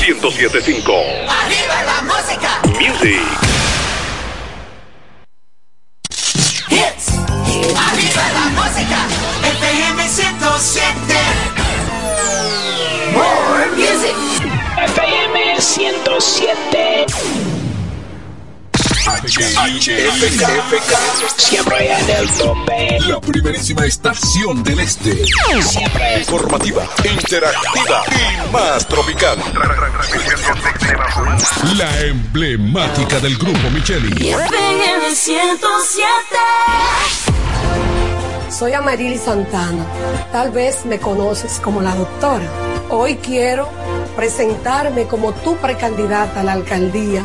1075. Arriba la música. Music. Siempre en el tope. La primerísima estación del este. Siempre Informativa, interactiva y más tropical. La emblemática del grupo Micheli. FM 107. Soy Amarili Santana. Tal vez me conoces como la doctora. Hoy quiero presentarme como tu precandidata a la alcaldía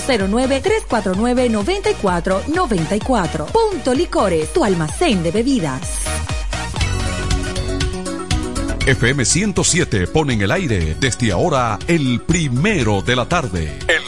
809-349-9494. Punto Licores, tu almacén de bebidas. FM 107 pone en el aire desde ahora el primero de la tarde. El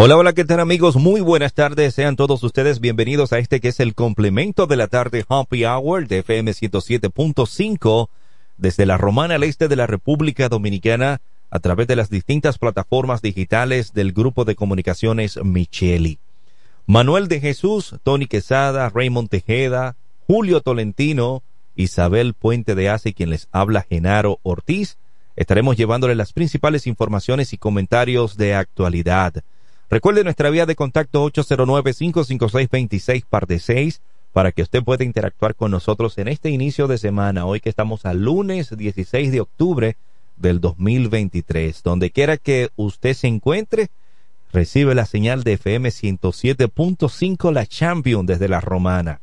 Hola, hola, ¿qué tal amigos? Muy buenas tardes. Sean todos ustedes bienvenidos a este que es el complemento de la tarde Happy Hour de FM 107.5 desde la Romana al este de la República Dominicana a través de las distintas plataformas digitales del grupo de comunicaciones Micheli. Manuel de Jesús, Tony Quesada, Raymond Tejeda, Julio Tolentino, Isabel Puente de Ace, quien les habla Genaro Ortiz. Estaremos llevándole las principales informaciones y comentarios de actualidad. Recuerde nuestra vía de contacto 809-556-26 parte 6 para que usted pueda interactuar con nosotros en este inicio de semana, hoy que estamos al lunes 16 de octubre del 2023. Donde quiera que usted se encuentre, recibe la señal de FM 107.5 La Champion desde la Romana.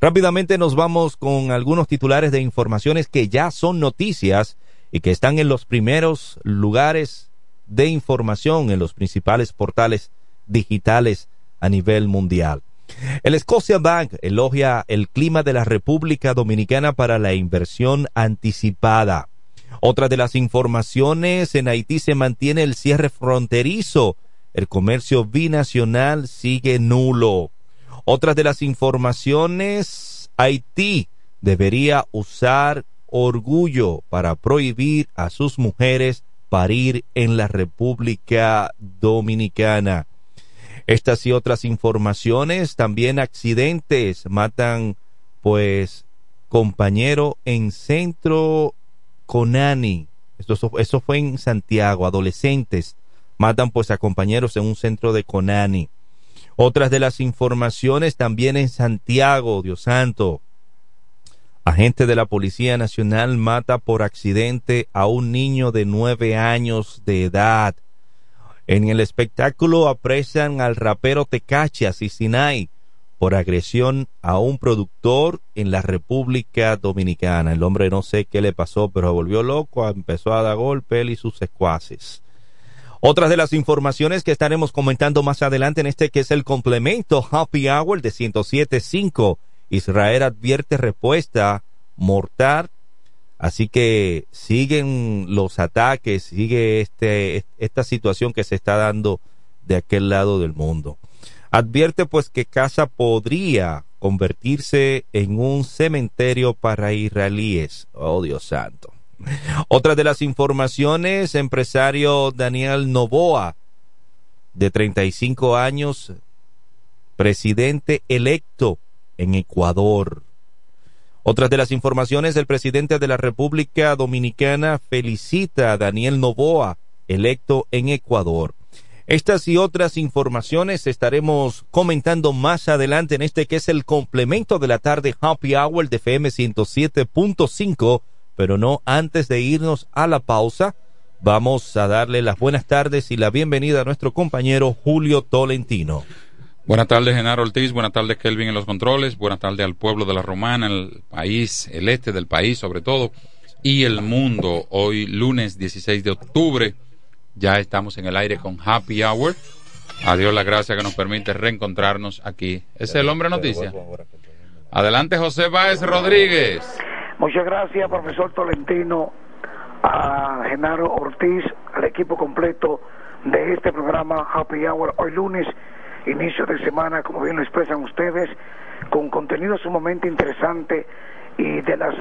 Rápidamente nos vamos con algunos titulares de informaciones que ya son noticias y que están en los primeros lugares de información en los principales portales digitales a nivel mundial. El Scotia Bank elogia el clima de la República Dominicana para la inversión anticipada. Otra de las informaciones, en Haití se mantiene el cierre fronterizo. El comercio binacional sigue nulo. Otra de las informaciones, Haití debería usar orgullo para prohibir a sus mujeres parir en la República Dominicana. Estas y otras informaciones, también accidentes, matan pues compañero en centro Conani. Eso fue en Santiago, adolescentes matan pues a compañeros en un centro de Conani. Otras de las informaciones también en Santiago, Dios santo. Agente de la Policía Nacional mata por accidente a un niño de nueve años de edad. En el espectáculo apresan al rapero Tecachi Sinai por agresión a un productor en la República Dominicana. El hombre no sé qué le pasó, pero volvió loco, empezó a dar golpe y sus secuaces. Otras de las informaciones que estaremos comentando más adelante en este que es el complemento Happy Hour de 107.5. Israel advierte respuesta mortal. Así que siguen los ataques, sigue este, esta situación que se está dando de aquel lado del mundo. Advierte pues que Casa podría convertirse en un cementerio para israelíes. Oh Dios santo. Otra de las informaciones, empresario Daniel Novoa, de 35 años, presidente electo en Ecuador. Otras de las informaciones, el presidente de la República Dominicana felicita a Daniel Novoa, electo en Ecuador. Estas y otras informaciones estaremos comentando más adelante en este que es el complemento de la tarde Happy Hour de FM 107.5 pero no antes de irnos a la pausa. Vamos a darle las buenas tardes y la bienvenida a nuestro compañero Julio Tolentino. Buenas tardes, Genaro Ortiz. Buenas tardes, Kelvin en los controles. Buenas tardes al pueblo de la Romana, el país, el este del país sobre todo, y el mundo. Hoy, lunes 16 de octubre, ya estamos en el aire con Happy Hour. Adiós la gracia que nos permite reencontrarnos aquí. ¿Es el hombre noticia? Adelante, José Báez Rodríguez. Muchas gracias, profesor Tolentino, a Genaro Ortiz, al equipo completo de este programa Happy Hour hoy lunes, inicio de semana, como bien lo expresan ustedes, con contenido sumamente interesante y de las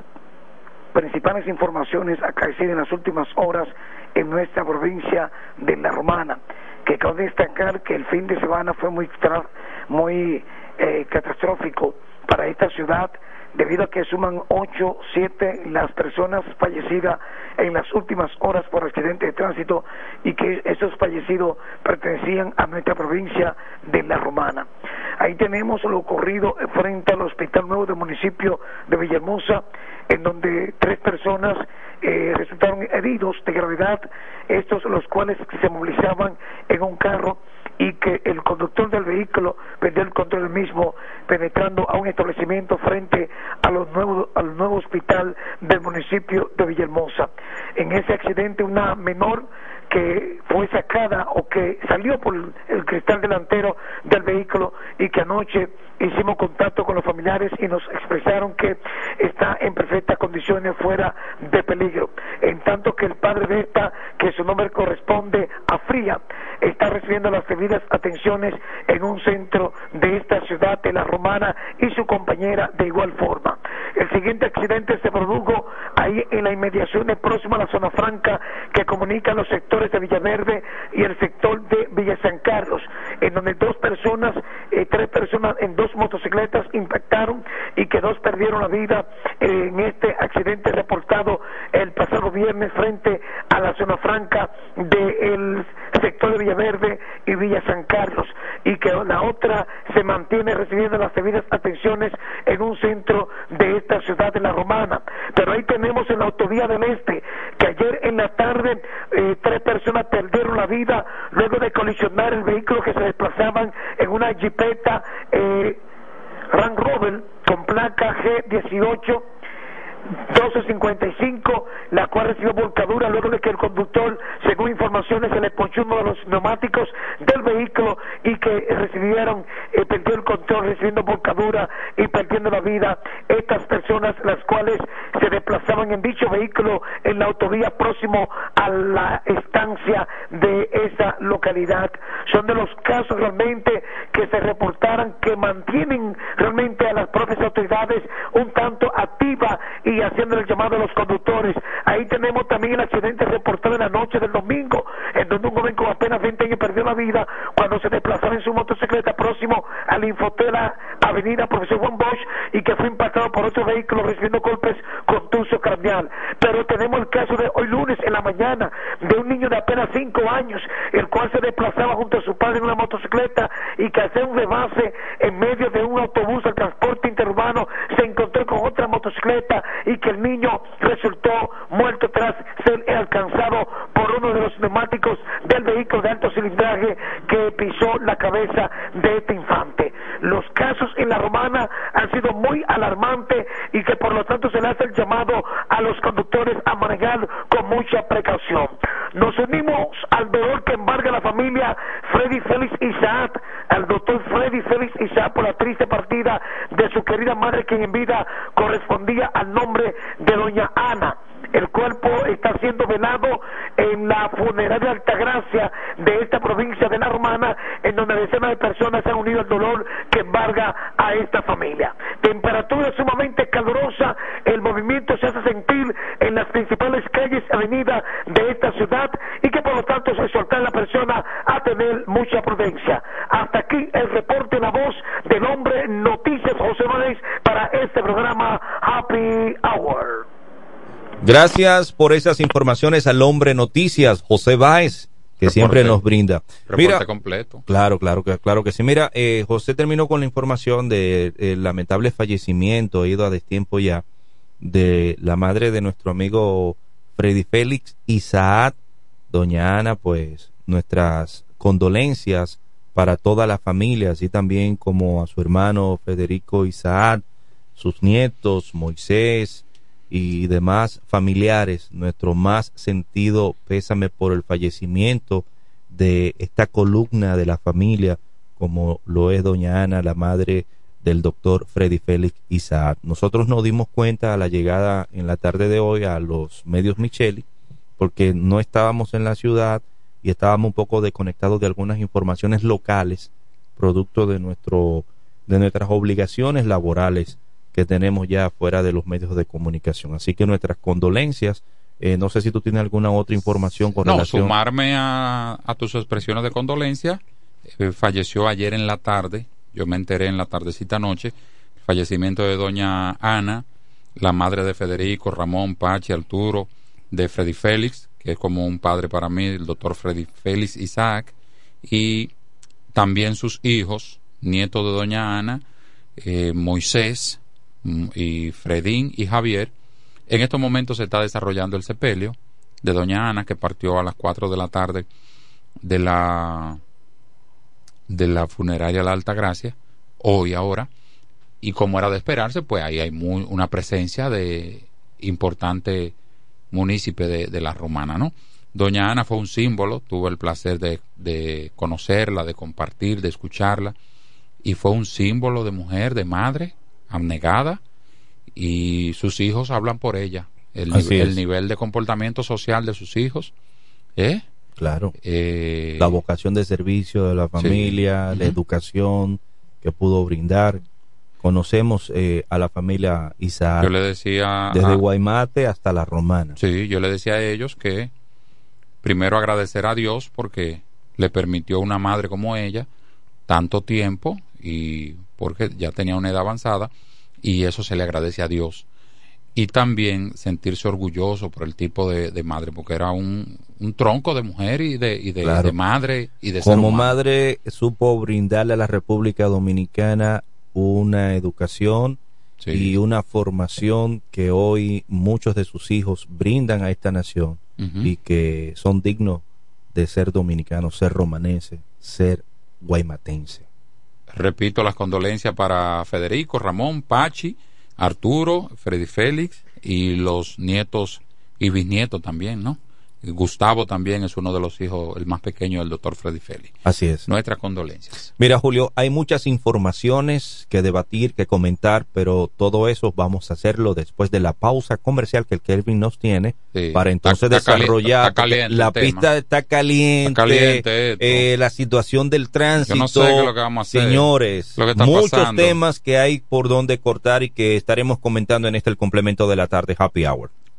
principales informaciones acaecidas en las últimas horas en nuestra provincia de La Romana, que cabe destacar que el fin de semana fue muy, muy eh, catastrófico para esta ciudad debido a que suman ocho, siete las personas fallecidas en las últimas horas por accidente de tránsito y que esos fallecidos pertenecían a nuestra provincia de La Romana. Ahí tenemos lo ocurrido frente al Hospital Nuevo del municipio de Villahermosa, en donde tres personas eh, resultaron heridos de gravedad, estos los cuales se movilizaban en un carro y que el conductor del vehículo perdió el control del mismo penetrando a un establecimiento frente a los nuevos, al nuevo hospital del municipio de Villahermosa. En ese accidente una menor que fue sacada o que salió por el cristal delantero del vehículo y que anoche hicimos contacto con los familiares y nos expresaron que está en perfectas condiciones fuera de peligro. En tanto que el padre de esta, que su nombre corresponde a Fría, está recibiendo las debidas atenciones en un centro de esta ciudad de la Romana y su compañera de igual forma. El siguiente accidente se produjo ahí en la inmediaciones próxima a la zona franca que comunica los sectores de Villaverde y el sector de Villa San Carlos, en donde dos personas, eh, tres personas en dos motocicletas impactaron y que dos perdieron la vida en este accidente reportado el pasado viernes frente a la zona franca del sector de Villaverde y Villa San Carlos y que la otra se mantiene recibiendo las debidas atenciones en un centro de esta ciudad de la Romana. Pero ahí tenemos en la autovía del Este que ayer en la tarde eh, tres personas perdieron la vida luego de colisionar el vehículo que se desplazaban en una jipeta eh, Rover con placa G18 12.55, la cual recibió volcadura luego de que el conductor, según informaciones, se le ponchó uno de los neumáticos del vehículo y que recibieron, eh, perdió el control, recibiendo volcadura y perdiendo la vida. Estas personas, las cuales se desplazaban en dicho vehículo en la autovía próximo a la estancia de esa localidad. Son de los casos realmente que se reportaran que mantienen realmente a las propias autoridades un tanto activa y haciendo el llamado a los conductores. Ahí tenemos también el accidente reportado en la noche del domingo, en donde un joven con apenas 20 años perdió la vida cuando se desplazaba en su motocicleta próximo a la infotela Avenida Profesor Juan Bosch y que fue impactado por otro vehículo recibiendo golpes contuso craneal. Pero tenemos el caso de hoy lunes en la mañana de un niño de apenas 5 años, el cual se desplazaba junto a su padre en una motocicleta y que hace un rebase en medio de un autobús de transporte interurbano se encontró con otra motocicleta y que el niño resultó muerto tras ser alcanzado por uno de los neumáticos del vehículo de alto cilindraje que pisó la cabeza de este infante. Los casos en la romana han sido muy alarmantes y que por lo tanto se le hace el llamado a los conductores a manejar con mucha precaución. Nos unimos al dolor que embarga la familia Freddy Félix Isaac, al doctor Freddy Félix Isaac por la triste partida de su querida madre quien en vida correspondía al nombre de doña Ana. El cuerpo está siendo velado en la funeraria Altagracia de esta provincia de La Romana, en donde decenas de personas se han unido al dolor que embarga a esta familia. Temperatura sumamente calurosa, el movimiento se hace sentir en las principales calles y avenidas de esta ciudad y que por lo tanto se a la persona a tener mucha prudencia. Hasta aquí el reporte, la voz del hombre Noticias José Manuel para este programa Happy Hour. Gracias por esas informaciones al hombre noticias, José Báez, que siempre nos brinda. Reporte completo. Claro, claro, que- claro que sí. Mira, eh, José terminó con la información del lamentable fallecimiento, he ido a destiempo ya, de la madre de nuestro amigo Freddy Félix Isaac, doña Ana, pues nuestras condolencias para toda la familia, así también como a su hermano Federico Isaac, sus nietos, Moisés y demás familiares, nuestro más sentido pésame por el fallecimiento de esta columna de la familia, como lo es doña Ana, la madre del doctor Freddy Félix Isaac. Nosotros nos dimos cuenta a la llegada en la tarde de hoy a los medios Micheli, porque no estábamos en la ciudad y estábamos un poco desconectados de algunas informaciones locales, producto de nuestro de nuestras obligaciones laborales que tenemos ya fuera de los medios de comunicación. Así que nuestras condolencias. Eh, no sé si tú tienes alguna otra información con No, relación. sumarme a, a tus expresiones de condolencia. Eh, falleció ayer en la tarde, yo me enteré en la tardecita noche, el fallecimiento de doña Ana, la madre de Federico, Ramón, Pachi, Arturo, de Freddy Félix, es como un padre para mí, el doctor Freddy Félix Isaac, y también sus hijos, nietos de doña Ana, eh, Moisés mm, y Fredín y Javier. En estos momentos se está desarrollando el sepelio de doña Ana que partió a las 4 de la tarde de la de la funeraria La Alta Gracia hoy ahora y como era de esperarse pues ahí hay muy, una presencia de importante munícipe de, de la romana no doña Ana fue un símbolo tuve el placer de, de conocerla de compartir de escucharla y fue un símbolo de mujer de madre abnegada y sus hijos hablan por ella el, Así el nivel de comportamiento social de sus hijos ¿eh? Claro. Eh, la vocación de servicio de la familia, la educación que pudo brindar. Conocemos eh, a la familia Isaac Yo le decía desde a- Guaymate hasta la Romana. Sí, yo le decía a ellos que primero agradecer a Dios porque le permitió una madre como ella tanto tiempo y porque ya tenía una edad avanzada y eso se le agradece a Dios. Y también sentirse orgulloso por el tipo de, de madre, porque era un, un tronco de mujer y de, y de, Claro. de madre y de ser Como madre supo brindarle a la República Dominicana una educación y una formación que hoy muchos de sus hijos brindan a esta nación y que son dignos de ser dominicanos, ser romaneses, ser guaymatense. Repito las condolencias para Federico, Ramón, Pachi, Arturo, Freddy Félix y los nietos y bisnietos también, ¿no? Gustavo también es uno de los hijos, el más pequeño del doctor Freddy Feli. Así es. Nuestras condolencias. Mira, Julio, hay muchas informaciones que debatir, que comentar, pero todo eso vamos a hacerlo después de la pausa comercial que el Kelvin nos tiene Sí. para entonces Está- está desarrollar. está caliente la pista está caliente, Está caliente eh, la situación del tránsito. Yo no sé qué es lo que vamos a hacer. Señores, Lo que está muchos pasando. temas que hay por donde cortar y que estaremos comentando en este el complemento de la tarde Happy Hour.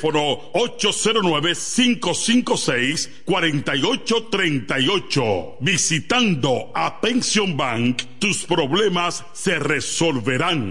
809-556-4838. Visitando a Pension Bank, tus problemas se resolverán.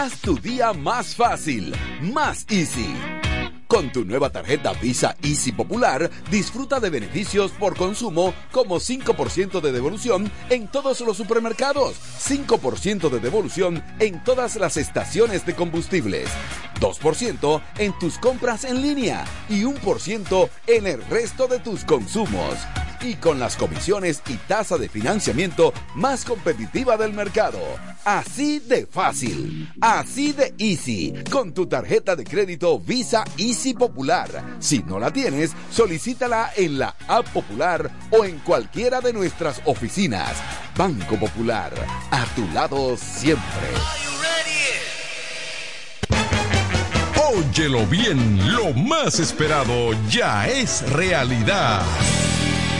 Haz tu día más fácil, más easy. Con tu nueva tarjeta Visa Easy Popular, disfruta de beneficios por consumo como 5% de devolución en todos los supermercados, 5% de devolución en todas las estaciones de combustibles, 2% en tus compras en línea y 1% en el resto de tus consumos. Y con las comisiones y tasa de financiamiento más competitiva del mercado. Así de fácil, así de easy, con tu tarjeta de crédito Visa Easy Popular. Si no la tienes, solicítala en la App Popular o en cualquiera de nuestras oficinas. Banco Popular, a tu lado siempre. Óyelo bien, lo más esperado ya es realidad.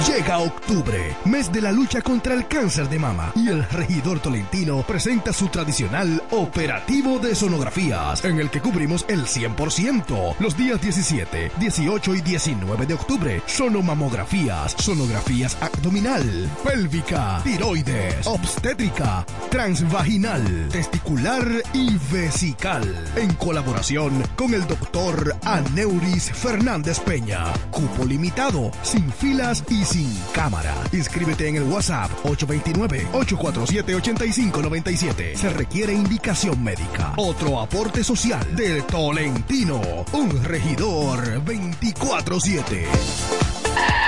Llega octubre, mes de la lucha contra el cáncer de mama, y el regidor tolentino presenta su tradicional operativo de sonografías, en el que cubrimos el 100%. Los días 17, 18 y 19 de octubre, sonomamografías, sonografías abdominal, pélvica, tiroides, obstétrica, transvaginal, testicular y vesical, en colaboración con el doctor Aneuris Fernández Peña. Cupo limitado, sin filas y sin cámara. Inscríbete en el WhatsApp 829-847-8597. Se requiere indicación médica. Otro aporte social del Tolentino. Un regidor 24-7.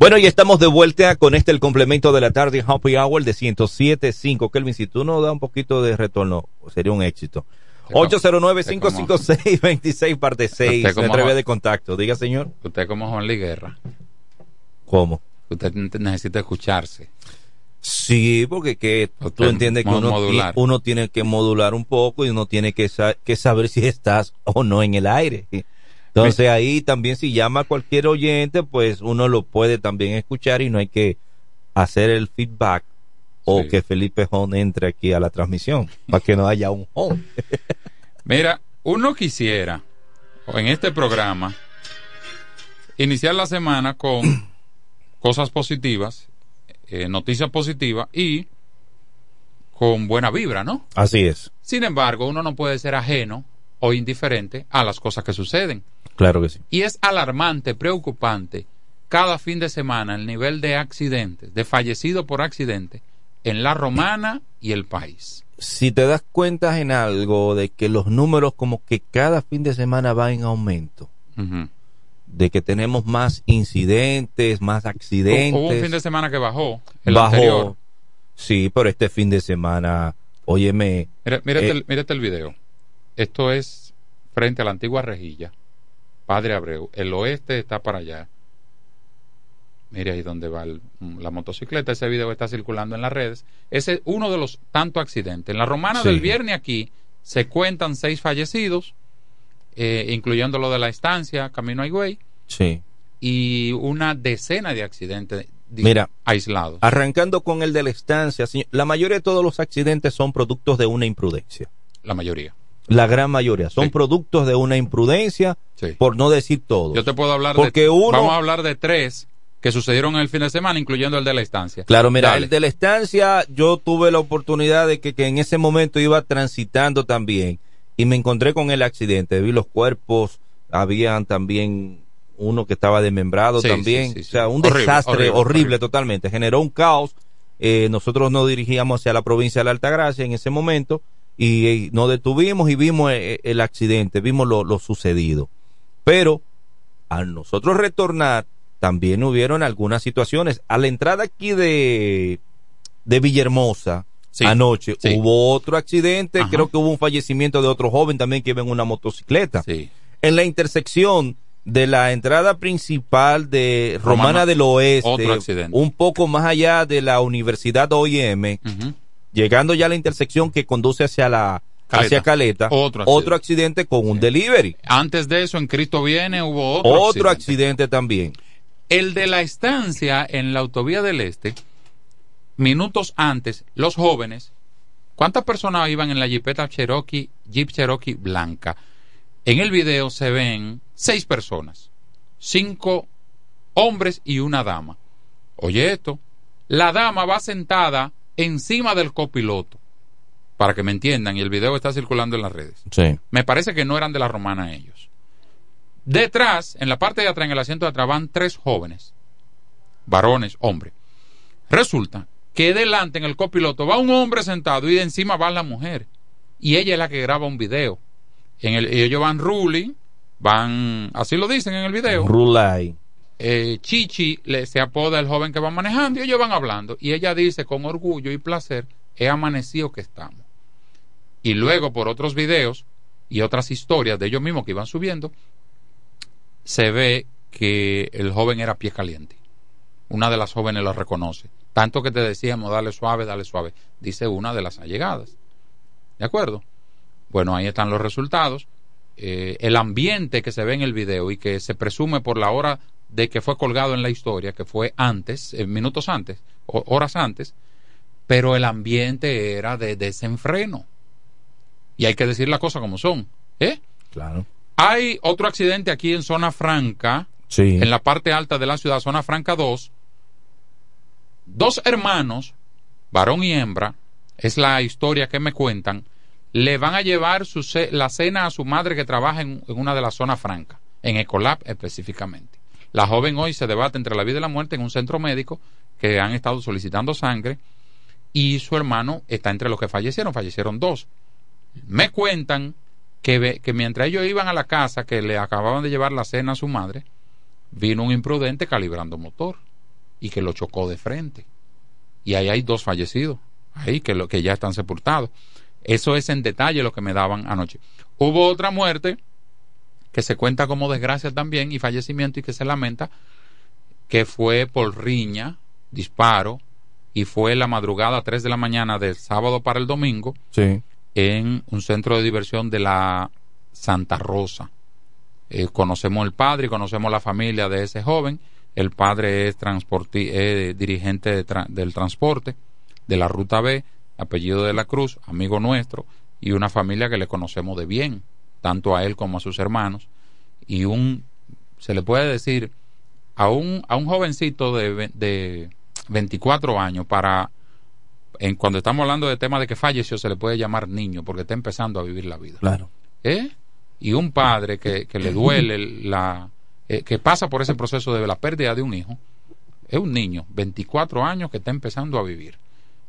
Bueno, y estamos de vuelta con este el complemento de la tarde Happy Hour de 107.5. Kelvin, si tú nos da un poquito de retorno, sería un éxito. 809-556-26 parte 6, Usted como de contacto. Diga, señor. Usted como Juan Luis Guerra. ¿Cómo? Usted necesita escucharse. Sí, porque que tú entiendes que uno, tiene que modular un poco y uno tiene que, sa- que saber si estás o no en el aire. Entonces ahí también si llama cualquier oyente, pues uno lo puede también escuchar y no hay que hacer el feedback o que Felipe Hon entre aquí a la transmisión para que no haya un Hon. Mira, uno quisiera, en este programa, iniciar la semana con cosas positivas, eh, noticias positivas y con buena vibra, ¿no? Así es, Sin embargo, uno no puede ser ajeno o indiferente a las cosas que suceden. Claro que sí. Y es alarmante, preocupante, cada fin de semana el nivel de accidentes, de fallecidos por accidente en la romana y el país. Si te das cuenta en algo de que los números como que cada fin de semana van en aumento, de que tenemos más incidentes, más accidentes. Hubo un fin de semana que bajó, el bajó. anterior. Sí, pero este fin de semana, óyeme. Mira, mírate, eh, el, mírate el video. Esto es frente a la antigua rejilla. Padre Abreu. El oeste está para allá. Mire ahí donde va el- la motocicleta. Ese video está circulando en las redes. Ese es uno de los tantos accidentes. En la romana Sí. del viernes aquí se cuentan seis fallecidos, eh, incluyendo lo de la estancia, Camino a Higüey, sí. y una decena de accidentes Mira, aislados. arrancando con el de la estancia, la mayoría de todos los accidentes son productos de una imprudencia. La mayoría. La gran mayoría son Sí. productos de una imprudencia, Sí. por no decir todo. Yo te puedo hablar Porque de. uno- Vamos a hablar de tres que sucedieron el fin de semana, incluyendo el de la estancia. Claro, mira, Dale. el de la estancia, yo tuve la oportunidad de que, que en ese momento iba transitando también y me encontré con el accidente. Vi los cuerpos, habían también uno que estaba desmembrado Sí, también. sí, sí, o sea, un Horrible, desastre horrible, horrible, horrible. totalmente. Generó un caos. Eh, nosotros nos dirigíamos hacia la provincia de la Altagracia en ese momento y, eh, nos detuvimos y vimos eh, el accidente, vimos lo, lo sucedido. Pero al nosotros retornar, también hubieron algunas situaciones. A la entrada aquí de, de Villahermosa, anoche. sí. Hubo otro accidente, Ajá. creo que hubo un fallecimiento de otro joven también que iba en una motocicleta. Sí. En la intersección de la entrada principal de Romana, Romana, del Oeste, un poco más allá de la Universidad OIM. Llegando ya a la intersección que conduce hacia la Caleta. hacia Caleta, Otro accidente, con un delivery. Antes de eso, en Cristo Viene hubo otro, Otro, accidente. accidente. también. El de la estancia en la autovía del Este, minutos antes, los jóvenes, ¿cuántas personas iban en la Jeepeta Cherokee, Jeep Cherokee blanca? En el video se ven seis personas, cinco hombres y una dama. Oye esto, la dama va sentada encima del copiloto, para que me entiendan, y el video está circulando en las redes. Sí. Me parece que no eran de la romana ellos. Detrás, en la parte de atrás, en el asiento de atrás, van tres jóvenes, varones, hombres. Resulta que delante en el copiloto va un hombre sentado y de encima va la mujer. Y ella es la que graba un video. En el, ellos van ruling, van, así lo dicen en el video. Rulay. Eh, Chichi le, se apoda el joven que va manejando y ellos van hablando. Y ella dice con orgullo y placer, he amanecido que estamos. Y luego por otros videos y otras historias de ellos mismos que iban subiendo, se ve que el joven era pie caliente. Una de las jóvenes lo reconoce. Tanto que te decíamos, dale suave, dale suave. Dice una de las allegadas. ¿De acuerdo? Bueno, ahí están los resultados. Eh, el ambiente que se ve en el video y que se presume por la hora de que fue colgado en la historia, que fue antes, eh, minutos antes, horas antes, pero el ambiente era de desenfreno. Y hay que decir las cosas como son. ¿eh? Claro. Hay otro accidente aquí en Zona Franca, Sí. en la parte alta de la ciudad, Zona Franca 2. Dos hermanos, varón y hembra, es la historia que me cuentan, le van a llevar su la cena a su madre que trabaja en, en una de las zonas francas, en Ecolab específicamente. La joven hoy se debate entre la vida y la muerte en un centro médico que han estado solicitando sangre y su hermano está entre los que fallecieron, fallecieron dos. Me cuentan que, que mientras ellos iban a la casa que le acababan de llevar la cena a su madre, vino un imprudente calibrando motor y que lo chocó de frente. Y ahí hay dos fallecidos, ahí que, lo, que ya están sepultados. Eso es en detalle lo que me daban anoche. Hubo otra muerte que se cuenta como desgracia también y fallecimiento y que se lamenta, que fue por riña, disparo, y fue la madrugada a 3 de la mañana del sábado para el domingo Sí. en un centro de diversión de la Santa Rosa. Eh, conocemos el padre y conocemos la familia de ese joven. El padre es transporti eh, dirigente de tra- del transporte de la Ruta B, apellido de la Cruz, amigo nuestro, y una familia que le conocemos de bien, tanto a él como a sus hermanos. Y un, se le puede decir, a un, a un jovencito de, de 24 años para en, cuando estamos hablando de tema de que falleció, se le puede llamar niño porque está empezando a vivir la vida. Claro. ¿Eh? Y un padre que, que le duele la eh, que pasa por ese proceso de la pérdida de un hijo, es un niño, 24 años que está empezando a vivir.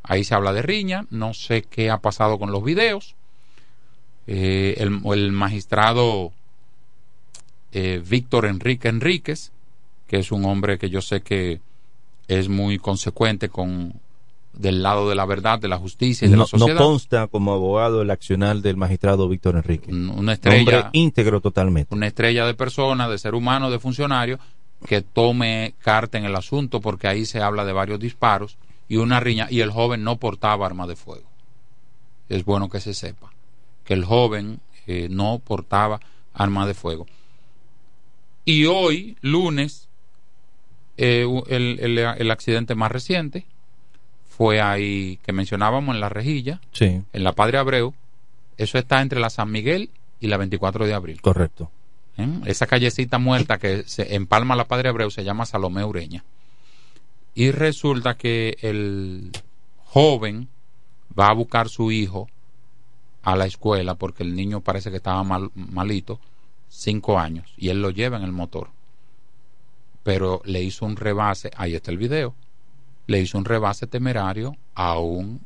Ahí se habla de riña, no sé qué ha pasado con los videos. Eh, el, el magistrado eh, Víctor Enrique Enríquez, que es un hombre que yo sé que es muy consecuente con del lado de la verdad, de la justicia y de No, la sociedad. no consta como abogado el accional del magistrado Víctor Enrique. una estrella Hombre íntegro totalmente. una estrella de persona, de ser humano, de funcionario, que tome carta en el asunto porque ahí se habla de varios disparos y una riña y el joven no portaba arma de fuego. Es bueno que se sepa que el joven eh, no portaba arma de fuego. Y hoy, lunes, eh, el, el- el accidente más reciente fue ahí que mencionábamos en la rejilla, Sí, en la Padre Abreu. Eso está entre la San Miguel y la 24 de abril. correcto. ¿eh? Esa callecita muerta que se empalma la Padre Abreu se llama Salomé Ureña. Y resulta que el joven va a buscar su hijo a la escuela porque el niño parece que estaba mal- malito, cinco años, y él lo lleva en el motor. Pero le hizo un rebase, ahí está el video, le hizo un rebase temerario a un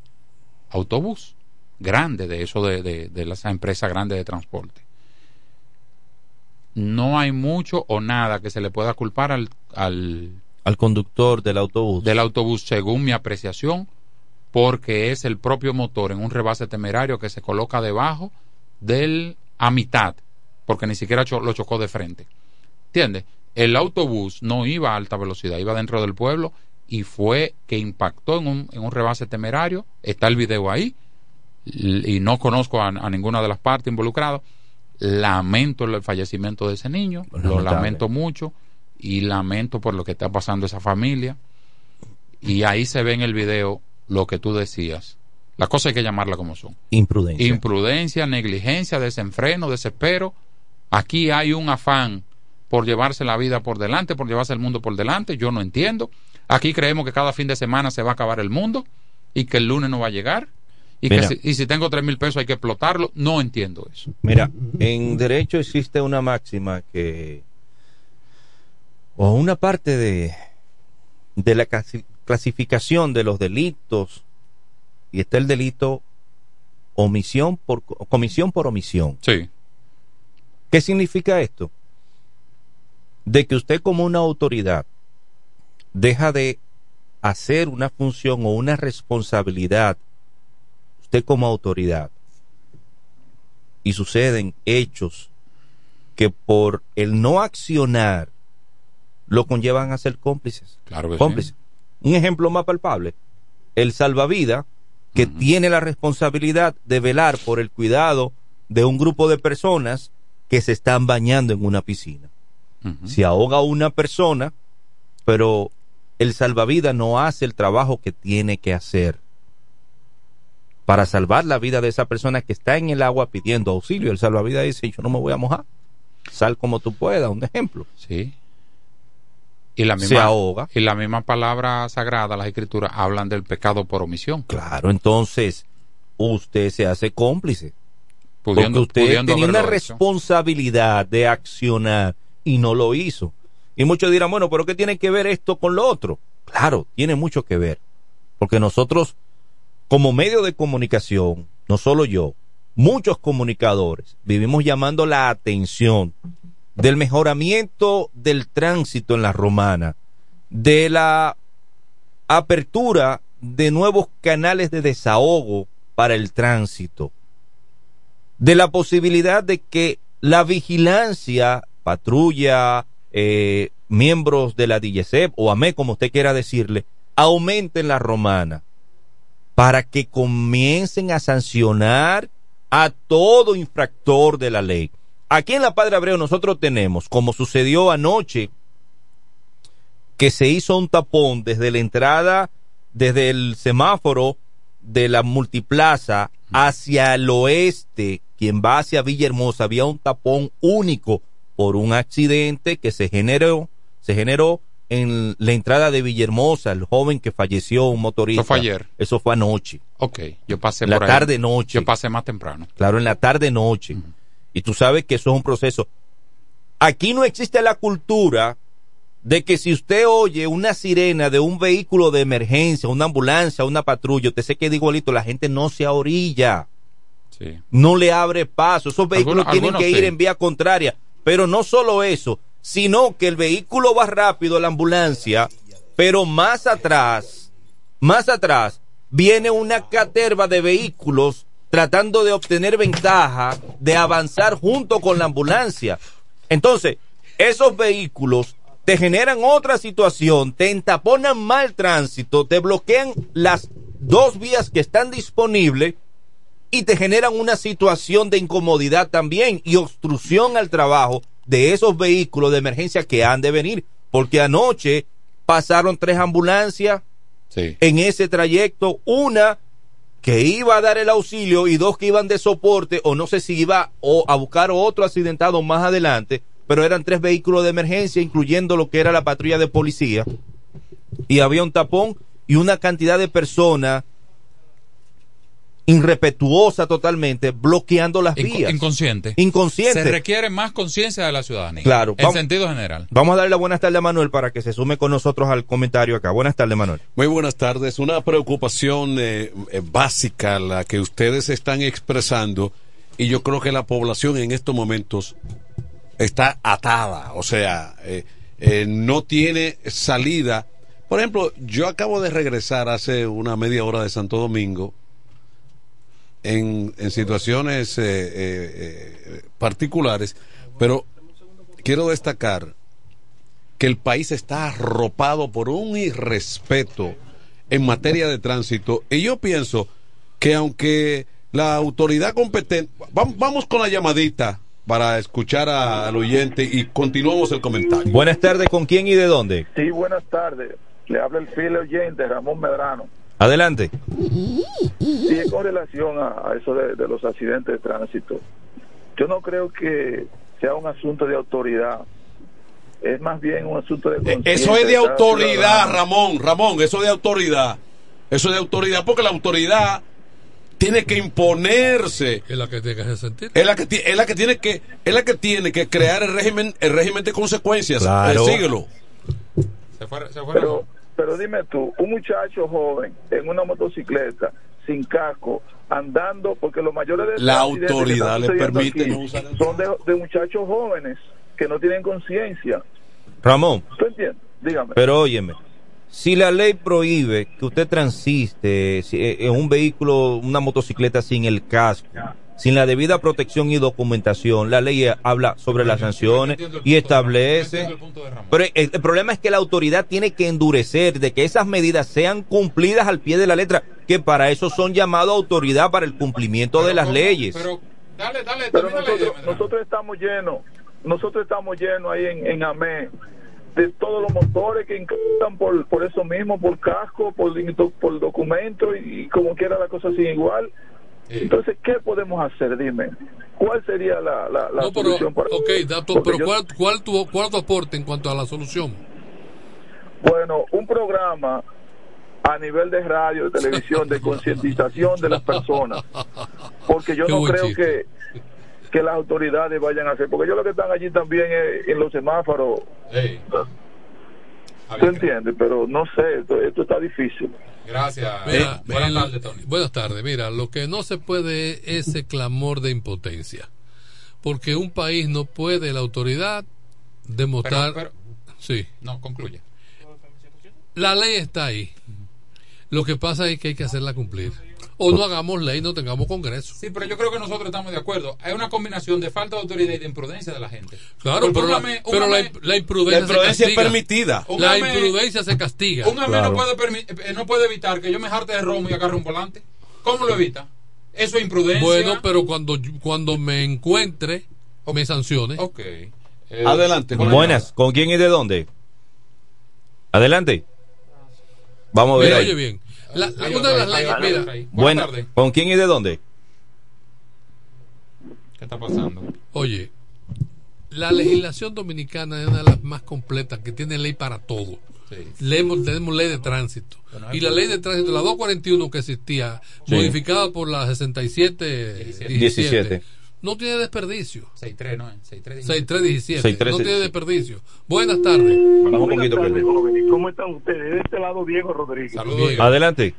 autobús grande de eso de, de, de esa empresa grande de transporte no hay mucho o nada que se le pueda culpar al, al Al conductor del autobús. del autobús, según mi apreciación, porque es el propio motor en un rebase temerario que se coloca debajo del a mitad, porque ni siquiera cho- lo chocó de frente. ¿Entiendes? El autobús no iba a alta velocidad, iba dentro del pueblo y fue que impactó en un, en un rebase temerario. Está el video ahí y no conozco a, a ninguna de las partes involucradas. Lamento el fallecimiento de ese niño, lo Lamentable. lamento mucho y lamento por lo que está pasando esa familia. Y ahí se ve en el video lo que tú decías. Las cosas hay que llamarla como son. Imprudencia. Imprudencia, negligencia, desenfreno, desespero. Aquí hay un afán por llevarse la vida por delante, por llevarse el mundo por delante. Yo no entiendo. Aquí creemos que cada fin de semana se va a acabar el mundo y que el lunes no va a llegar. Y, que si, y si tengo tres mil pesos hay que explotarlo. No entiendo eso. Mira, en derecho existe una máxima que, o una parte de, de la clasificación de los delitos, y está el delito omisión por comisión por omisión. Sí. ¿Qué significa esto? De que usted como una autoridad deja de hacer una función o una responsabilidad, usted como autoridad, y suceden hechos que por el no accionar lo conllevan a ser cómplices. Claro que sí. Un ejemplo más palpable, el salvavidas que tiene la responsabilidad de velar por el cuidado de un grupo de personas que se están bañando en una piscina. Se ahoga una persona, pero el salvavidas no hace el trabajo que tiene que hacer para salvar la vida de esa persona que está en el agua pidiendo auxilio. El salvavidas dice, yo no me voy a mojar. Sal como tú puedas, un ejemplo. Sí. Y la Se misma, ahoga. Y la misma palabra sagrada, las escrituras, hablan del pecado por omisión. Claro, entonces usted se hace cómplice. Pudiendo- porque usted tenía una hecho. responsabilidad de accionar y no lo hizo. Y muchos dirán, bueno, pero ¿qué tiene que ver esto con lo otro? Claro, tiene mucho que ver. Porque nosotros, como medio de comunicación, no solo yo, muchos comunicadores, vivimos llamando la atención del mejoramiento del tránsito en la romana, de la apertura de nuevos canales de desahogo para el tránsito, de la posibilidad de que la vigilancia, patrulla, eh, miembros de la DGCEP o AME, como usted quiera decirle, aumente en la romana para que comiencen a sancionar a todo infractor de la ley. Aquí en la Padre Abreu nosotros tenemos, como sucedió anoche, que se hizo un tapón desde la entrada, desde el semáforo de la multiplaza hacia el oeste, quien va hacia Villahermosa, había un tapón único por un accidente que se generó, se generó en la entrada de Villahermosa, el joven que falleció, un motorista. Eso fue ayer. Eso fue anoche. Ok, yo pasé La por ahí. tarde noche. Yo pasé más temprano. Claro, en la tarde noche. Y tú sabes que eso es un proceso. Aquí no existe la cultura de que si usted oye una sirena de un vehículo de emergencia, una ambulancia, una patrulla, usted se queda igualito, la gente no se orilla, Sí. no le abre paso. Esos vehículos Algunos- tienen algunos que ir en vía contraria. Pero no solo eso, sino que el vehículo va rápido, la ambulancia, pero más atrás, más atrás, viene una caterva de vehículos tratando de obtener ventaja, de avanzar junto con la ambulancia. Entonces, esos vehículos te generan otra situación, te entaponan mal tránsito, te bloquean las dos vías que están disponibles y te generan una situación de incomodidad también y obstrucción al trabajo de esos vehículos de emergencia que han de venir. Porque anoche pasaron tres ambulancias Sí. en ese trayecto, una que iba a dar el auxilio y dos que iban de soporte, o no sé si iba o a buscar otro accidentado más adelante, pero eran tres vehículos de emergencia, incluyendo lo que era la patrulla de policía, y había un tapón y una cantidad de personas irrespetuosa totalmente, bloqueando las Inco- vías. inconsciente. Inconsciente. Se requiere más conciencia de la ciudadanía. Claro. En Vamos- sentido general. Vamos a darle la buenas tardes a Manuel para que se sume con nosotros al comentario acá. Buenas tardes, Manuel. Muy buenas tardes. Una preocupación eh, eh, básica la que ustedes están expresando y yo creo que la población en estos momentos está atada, o sea, eh, eh, no tiene salida Por ejemplo, yo acabo de regresar hace una media hora de Santo Domingo en, en situaciones eh, eh, eh, particulares, pero quiero destacar que el país está arropado por un irrespeto en materia de tránsito y yo pienso que aunque la autoridad competente, vamos, vamos con la llamadita para escuchar a- al oyente y continuamos el comentario. Buenas tardes, ¿con quién y de dónde? Sí, buenas tardes. Le habla el fiel oyente Ramón Medrano. Adelante. Sí, con relación a, a eso de, de los accidentes de tránsito. Yo no creo que sea un asunto de autoridad. Es más bien un asunto de Eh, Eso es de autoridad. Ramón, Ramón, eso es de autoridad. Eso es de autoridad porque la autoridad tiene que imponerse. Es la que tiene que hacer sentir. Es la que, es la que tiene que es la que tiene que crear el régimen el régimen de consecuencias. Claro. Eh, síguelo. Pero, pero dime tú, un muchacho joven en una motocicleta, sin casco, andando, porque los mayores de La autoridad están le sucediendo permite no usar el- son de, de muchachos jóvenes que no tienen conciencia. Ramón, ¿Tú entiendes? Dígame. pero óyeme, si la ley prohíbe que usted transiste si- eh, en un vehículo, una motocicleta sin el casco, sin la debida protección y documentación, la ley habla sobre las sanciones y establece... Pero el, el problema es que la autoridad tiene que endurecer de que esas medidas sean cumplidas al pie de la letra, que para eso son llamados autoridad para el cumplimiento de las leyes. Dale, dale, Pero nosotros, nosotros estamos llenos, nosotros estamos llenos ahí en, en AME de todos los motores que incluyan por, por eso mismo, por casco, por, por documento y, como quiera la cosa sigue igual. Entonces, ¿qué podemos hacer? Dime, ¿cuál sería la, la, la No, pero, solución para ok, dato, pero yo- ¿cuál, cuál, tu, ¿cuál tu aporte en cuanto a la solución? Bueno, un programa a nivel de radio, de televisión, de concientización de las personas. Porque yo Qué no creo chiste. que, que las autoridades vayan a hacer. Porque yo lo que están allí también es en los semáforos. ¿Tú entiendes? Pero no sé, esto, esto está difícil. Gracias. Mira, buenas tardes, Tony. buenas tardes. Mira, lo que no se puede es ese clamor de impotencia. Porque un país no puede, la autoridad, demostrar. Pero- sí. No, concluye. La ley está ahí. Lo que pasa es que hay que hacerla cumplir. O no hagamos ley, no tengamos congreso. Sí, pero yo creo que nosotros estamos de acuerdo. Hay una combinación de falta de autoridad y de imprudencia de la gente. Claro, pero, la, ame- pero la, ame- la imprudencia, La imprudencia se es castiga. permitida. Un La ame- imprudencia se castiga. Un ame no, puede permi- eh, no puede evitar que yo me jarte de romo y agarre un volante. ¿Cómo lo evita? Eso es imprudencia. Bueno, pero cuando, cuando me encuentre, me sancione. Ok. Adelante. Buenas, ¿con quién y de dónde? Adelante. Vamos a ver Mira, ahí. oye bien. La, una de las leyes, mira. Buenas Buena- tardes. ¿Con quién y de dónde? ¿Qué está pasando? Oye, la legislación dominicana es una de las más completas, que tiene ley para todo. Leemos- tenemos ley de tránsito. Y la ley de tránsito, la 241 que existía, Sí. modificada por la 67 17, 17. No tiene desperdicio. 6-3, ¿no? 6-3. 6317. 63, no tiene desperdicio. Buenas tardes. Baja un poquito, tardes, jóvenes. ¿Cómo están ustedes? De este lado, Diego Rodríguez. Saludos. Adelante.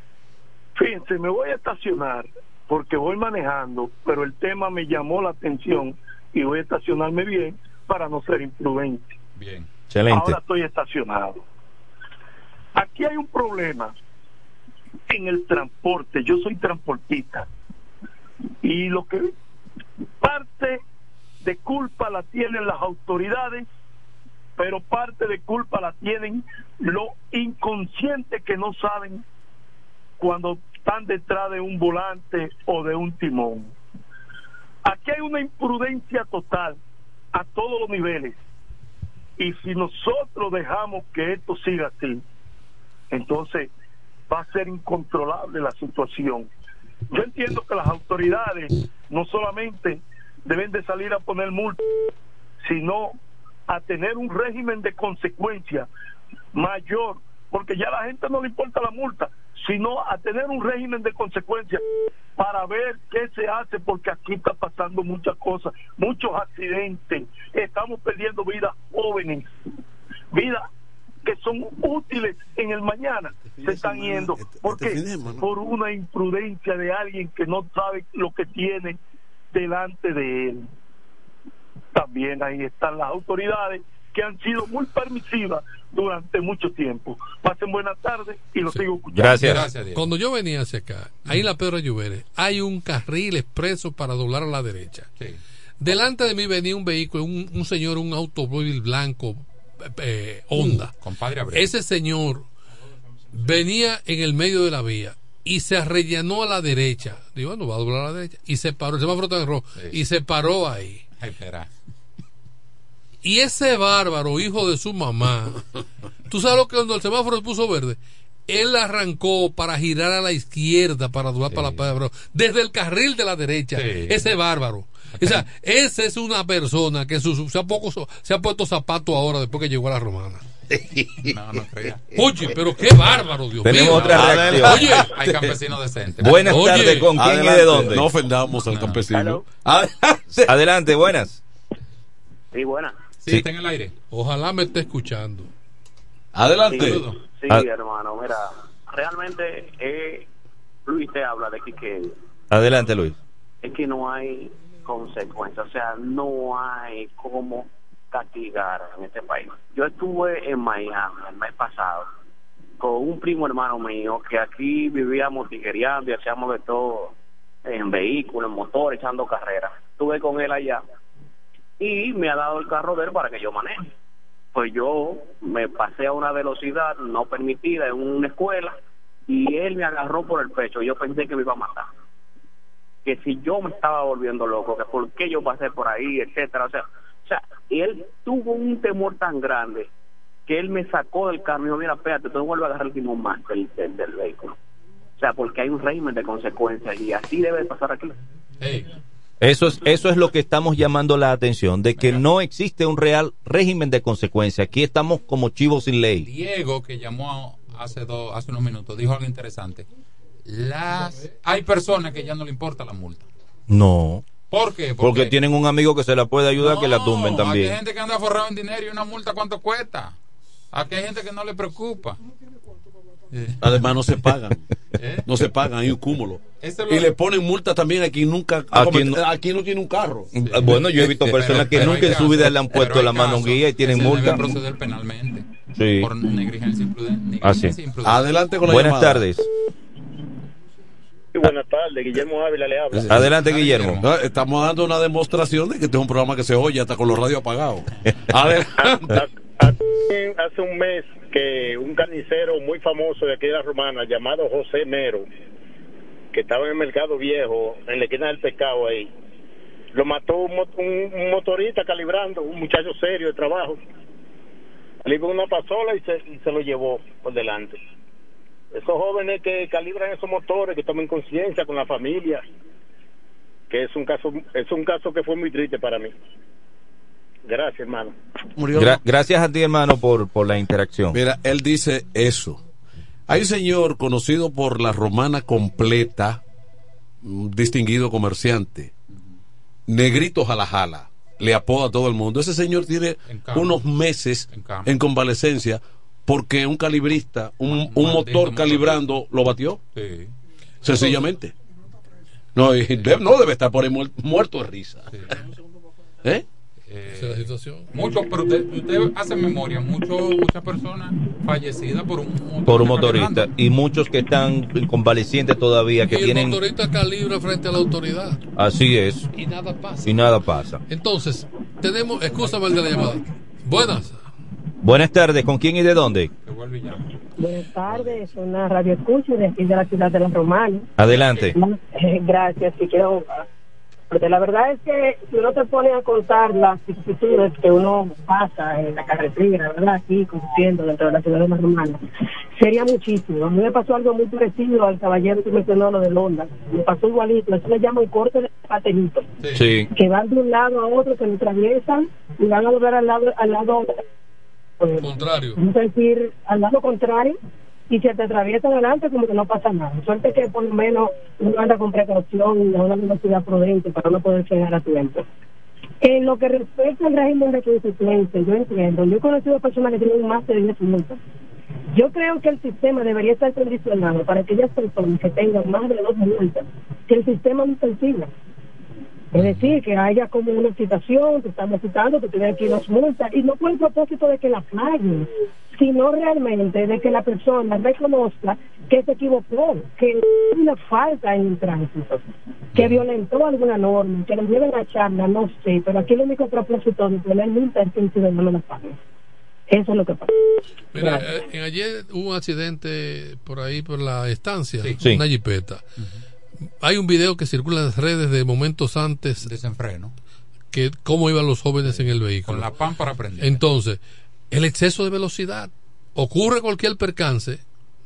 Fíjense, me voy a estacionar porque voy manejando, pero el tema me llamó la atención y voy a estacionarme bien para no ser imprudente. Bien. Excelente. Ahora estoy estacionado. Aquí hay un problema en el transporte. Yo soy transportista y lo que parte de culpa la tienen las autoridades, pero parte de culpa la tienen los inconscientes que no saben cuando están detrás de un volante o de un timón. Aquí hay una imprudencia total a todos los niveles. Y si nosotros dejamos que esto siga así, entonces va a ser incontrolable la situación. Yo entiendo que las autoridades no solamente deben de salir a poner multas, sino a tener un régimen de consecuencia mayor, porque ya a la gente no le importa la multa, sino a tener un régimen de consecuencia para ver qué se hace, porque aquí está pasando muchas cosas, muchos accidentes, estamos perdiendo vidas jóvenes, vidas son útiles en el mañana, se están yendo. ¿Por qué? Por una imprudencia de alguien que no sabe lo que tiene delante de él. También ahí están las autoridades que han sido muy permisivas durante mucho tiempo. Pasen buenas tardes y lo sigo escuchando. Gracias. Cuando yo venía hacia acá, ahí en la Pedro Lluveres, hay un carril expreso para doblar a la derecha. Delante de mí venía un vehículo, un, un señor, un automóvil blanco, eh, Honda. Compadre Abreu. Ese señor venía en el medio de la vía y se arrellanó a la derecha. Digo, bueno, va a doblar a la derecha. Y se paró, el semáforo rojo, y se paró ahí. Ay, espera. Y ese bárbaro, hijo de su mamá, tú sabes lo que cuando el semáforo se puso verde, él arrancó para girar a la izquierda para doblar para la desde el carril de la derecha. Sí. Ese bárbaro. O sea, esa es una persona que su- se, ha poco, se ha puesto zapato ahora después que llegó a la romana. No, no crea. Oye, pero qué bárbaro, Dios Tenemos mío. otra reacción. Oye, Hay campesinos decentes. Buenas tardes, ¿con quién y de dónde? No ofendamos al campesino. Adelante, buenas. Sí, buena. Sí, está en el aire. Ojalá me esté escuchando. Adelante. Sí, sí, Ah. hermano, mira, realmente eh, Luis te habla de que Adelante, Luis. es que no hay consecuencias, o sea, no hay cómo castigar en este país. Yo estuve en Miami el mes pasado con un primo hermano mío que aquí vivíamos tiguereando y hacíamos de todo en vehículos, en motor, echando carreras. Estuve con él allá y me ha dado el carro de él para que yo maneje. Pues yo me pasé a una velocidad no permitida en una escuela y él me agarró por el pecho. Yo pensé que me iba a matar. Que si yo me estaba volviendo loco, que por qué yo pasé por ahí, etcétera. O sea, o sea, y él tuvo un temor tan grande que él me sacó del carro y me dijo, mira, espérate, tú no vuelves a agarrar el timón más del, del, del vehículo. O sea, porque hay un régimen de consecuencias y así debe de pasar aquí. Eso es, eso es lo que estamos llamando la atención, de que no existe un real régimen de consecuencia. Aquí estamos como chivos sin ley. Diego, que llamó hace, dos, hace unos minutos, dijo algo interesante. Las, hay personas que ya no le importa la multa. No. ¿Por qué? Porque tienen un amigo que se la puede ayudar que la tumben Aquí hay también. gente que anda forrado en dinero y una multa, ¿cuánto cuesta? Aquí hay gente que no le preocupa. Además no se pagan. No se pagan, hay un cúmulo. Lo- Y le ponen multa también a quien nunca ha A quien comet- a quien no tiene un carro. Bueno, yo he visto personas que Pero nunca en su vida le han puesto la mano guía y tienen multa. debe proceder penalmente. Sí. Por negligencia imprudente. Así. imprudente. Adelante con la Buenas llamada. tardes. Sí, buenas tardes, Guillermo Ávila le habla. Adelante, Guillermo. Estamos dando una demostración de que este es un programa que se oye hasta con los radios apagados. Adelante. Hace un mes que un carnicero muy famoso de aquí de la Romana, llamado José Mero, que estaba en el mercado viejo, en la esquina del pescado ahí, lo mató un, mo- un- un motorista calibrando, un muchacho serio de trabajo. Le iba una pasola y se, y se lo llevó por delante. Esos jóvenes que calibran esos motores, que tomen conciencia con la familia, que es un caso, es un caso que fue muy triste para mí. Gracias, hermano. Gra- gracias a ti, hermano, por, por la interacción. Mira, él dice eso. Hay un señor conocido por la romana completa, un distinguido comerciante, Negrito Jalajala, le apoda a todo el mundo. Ese señor tiene unos meses en convalecencia porque un calibrista, un, un maldito motor motor. calibrando, lo batió. Sí. Sencillamente. No, y de- no debe estar por ahí muer- muerto de risa. ¿Eh? Esa es la situación. Muchos, pero usted, usted hace memoria, muchos, muchas personas fallecidas por un motorista Por un motorista. Y muchos que están convalecientes todavía, que y el tienen... motorista calibra frente a la autoridad Así es. y nada pasa. Y nada pasa. Entonces, tenemos, el de la llamada. Buenas. Buenas tardes, ¿con quién y de dónde? Buenas tardes, una radio escucha de aquí de la ciudad de Los Romanos. Adelante. Eh, Gracias, si quiero. Porque la verdad es que si uno se pone a contar las vicisitudes que uno pasa en la carretera, ¿verdad? Aquí conduciendo dentro de la ciudad de Los Romanos, sería muchísimo. A mí me pasó algo muy parecido al caballero que mencionó lo del Honda. Me pasó igualito, eso le llaman corte de patelito. Sí. Que van de un lado a otro, se lo atraviesan y van a volver al lado, al lado eh, Contrario. al lado contrario, y se te atraviesa adelante como que no pasa nada. Suerte que por lo menos uno anda con precaución y a una velocidad prudente para no poder llegar a tiempo. En lo que respecta al régimen de consecuencia, yo entiendo, yo he conocido personas que tienen más de 10 multas. Yo creo que el sistema debería estar condicionado para aquellas personas que tengan más de dos multas, que el sistema no sencillo. Es decir, que haya como una citación, te estamos citando, te tienen aquí dos multas, y no por el propósito de que la paguen, sino realmente de que la persona reconozca que se equivocó, que hay una falta en el tránsito, que violentó alguna norma, que le lleven a charla, no sé, pero aquí el único propósito de poner multa es que el ciudadano no la pague. Eso es lo que pasa. Mira, eh, en ayer hubo un accidente por ahí, por la estancia, Sí. una jipeta. Hay un video que circula en las redes de momentos antes. Desenfreno. Que cómo iban los jóvenes en el vehículo. Con la pámpara prendida. Entonces, el exceso de velocidad. Ocurre cualquier percance,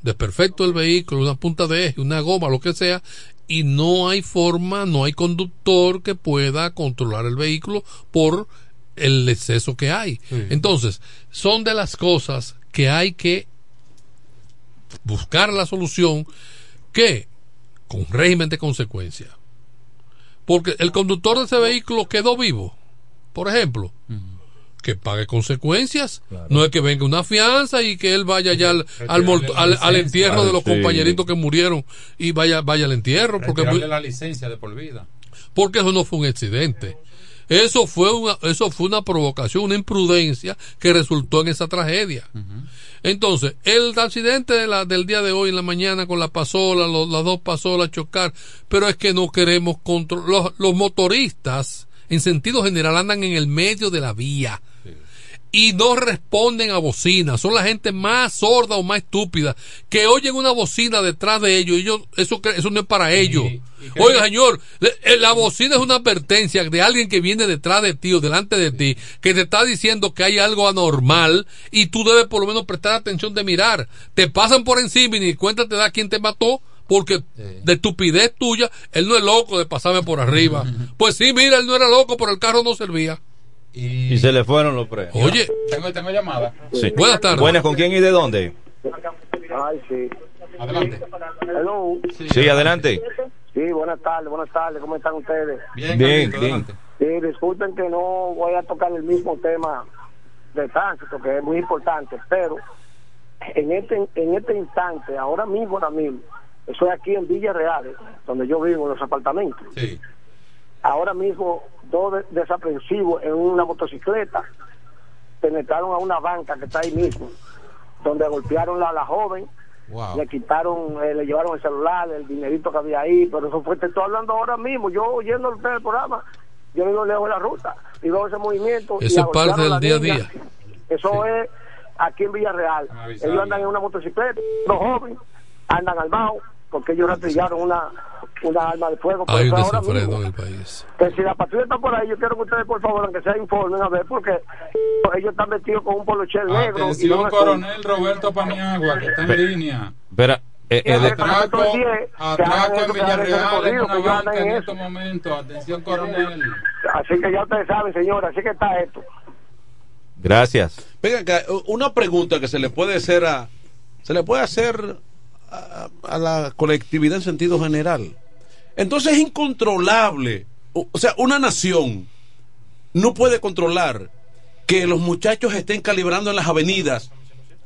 desperfecto del vehículo, una punta de eje, una goma, lo que sea, y no hay forma, no hay conductor que pueda controlar el vehículo por el exceso que hay. Entonces, son de las cosas que hay que buscar la solución que con régimen de consecuencia. Porque el conductor de ese vehículo quedó vivo, por ejemplo, que pague consecuencias. No es que venga una fianza y que él vaya ya al, al, mort- al- al entierro de los Sí. compañeritos que murieron y vaya, vaya al entierro. Porque, la licencia de por vida. porque eso no fue un accidente. Eso fue una, eso fue una provocación, una imprudencia que resultó en esa tragedia. Entonces, el accidente de la, del día de hoy en la mañana con la pasola, los- las dos pasolas chocar, pero es que no queremos controlar. Los, los motoristas, en sentido general, andan en el medio de la vía y no responden a bocina. Son la gente más sorda o más estúpida que oyen una bocina detrás de ellos y ellos, eso, eso no es para ellos. Oiga, señor, eh, la bocina es una advertencia de alguien que viene detrás de ti o delante de ti, que te está diciendo que hay algo anormal y tú debes por lo menos prestar atención de mirar. Te pasan por encima y ni cuenta te da quién te mató. Porque de estupidez tuya, él no es loco de pasarme por arriba. Pues sí, mira, él no era loco, pero el carro no servía. Y se le fueron los premios. Oye, Tengo, tengo llamada. Sí. Buenas tardes. Buenas, ¿con quién y de dónde? Ay, sí. Adelante. Hello. Sí, adelante. Sí, buenas tardes, buenas tardes. ¿Cómo están ustedes? Bien, Bien, bien. Sí, disculpen que no voy a tocar el mismo tema de tránsito, que es muy importante, pero en este en este instante, ahora mismo, ahora mismo, estoy aquí en Villa Real, donde yo vivo, en los apartamentos. Sí. Ahora mismo, dos de- desaprensivos en una motocicleta penetraron a una banca que está ahí mismo, donde golpearon a la joven le quitaron, eh, le llevaron el celular, el dinerito que había ahí, pero eso fue, te estoy hablando ahora mismo, yo oyendo usted el programa, yo lejos de la ruta y veo ese movimiento. y Eso es parte del día a día. Eso es aquí en Villarreal. Ellos andan en una motocicleta, los jóvenes andan armados porque ellos rastrearon una, una arma de fuego. Por Hay un desenfreno mismo, en el país. que si la patrulla está por ahí, yo quiero que ustedes, por favor, aunque sea informen a ver, porque ellos están vestidos con un poloche negro. y Atención, coronel Roberto Paniagua, que está en línea. Espera, eh, eh, de- Atraco, atraco en Villarreal en una banca en en estos momentos. Atención, coronel. Así que ya ustedes saben, señora, así que está esto. Gracias. Venga acá, una pregunta que se le puede hacer a se le puede hacer a, a la colectividad en sentido general. Entonces es incontrolable, o, o sea, una nación no puede controlar que los muchachos estén calibrando en las avenidas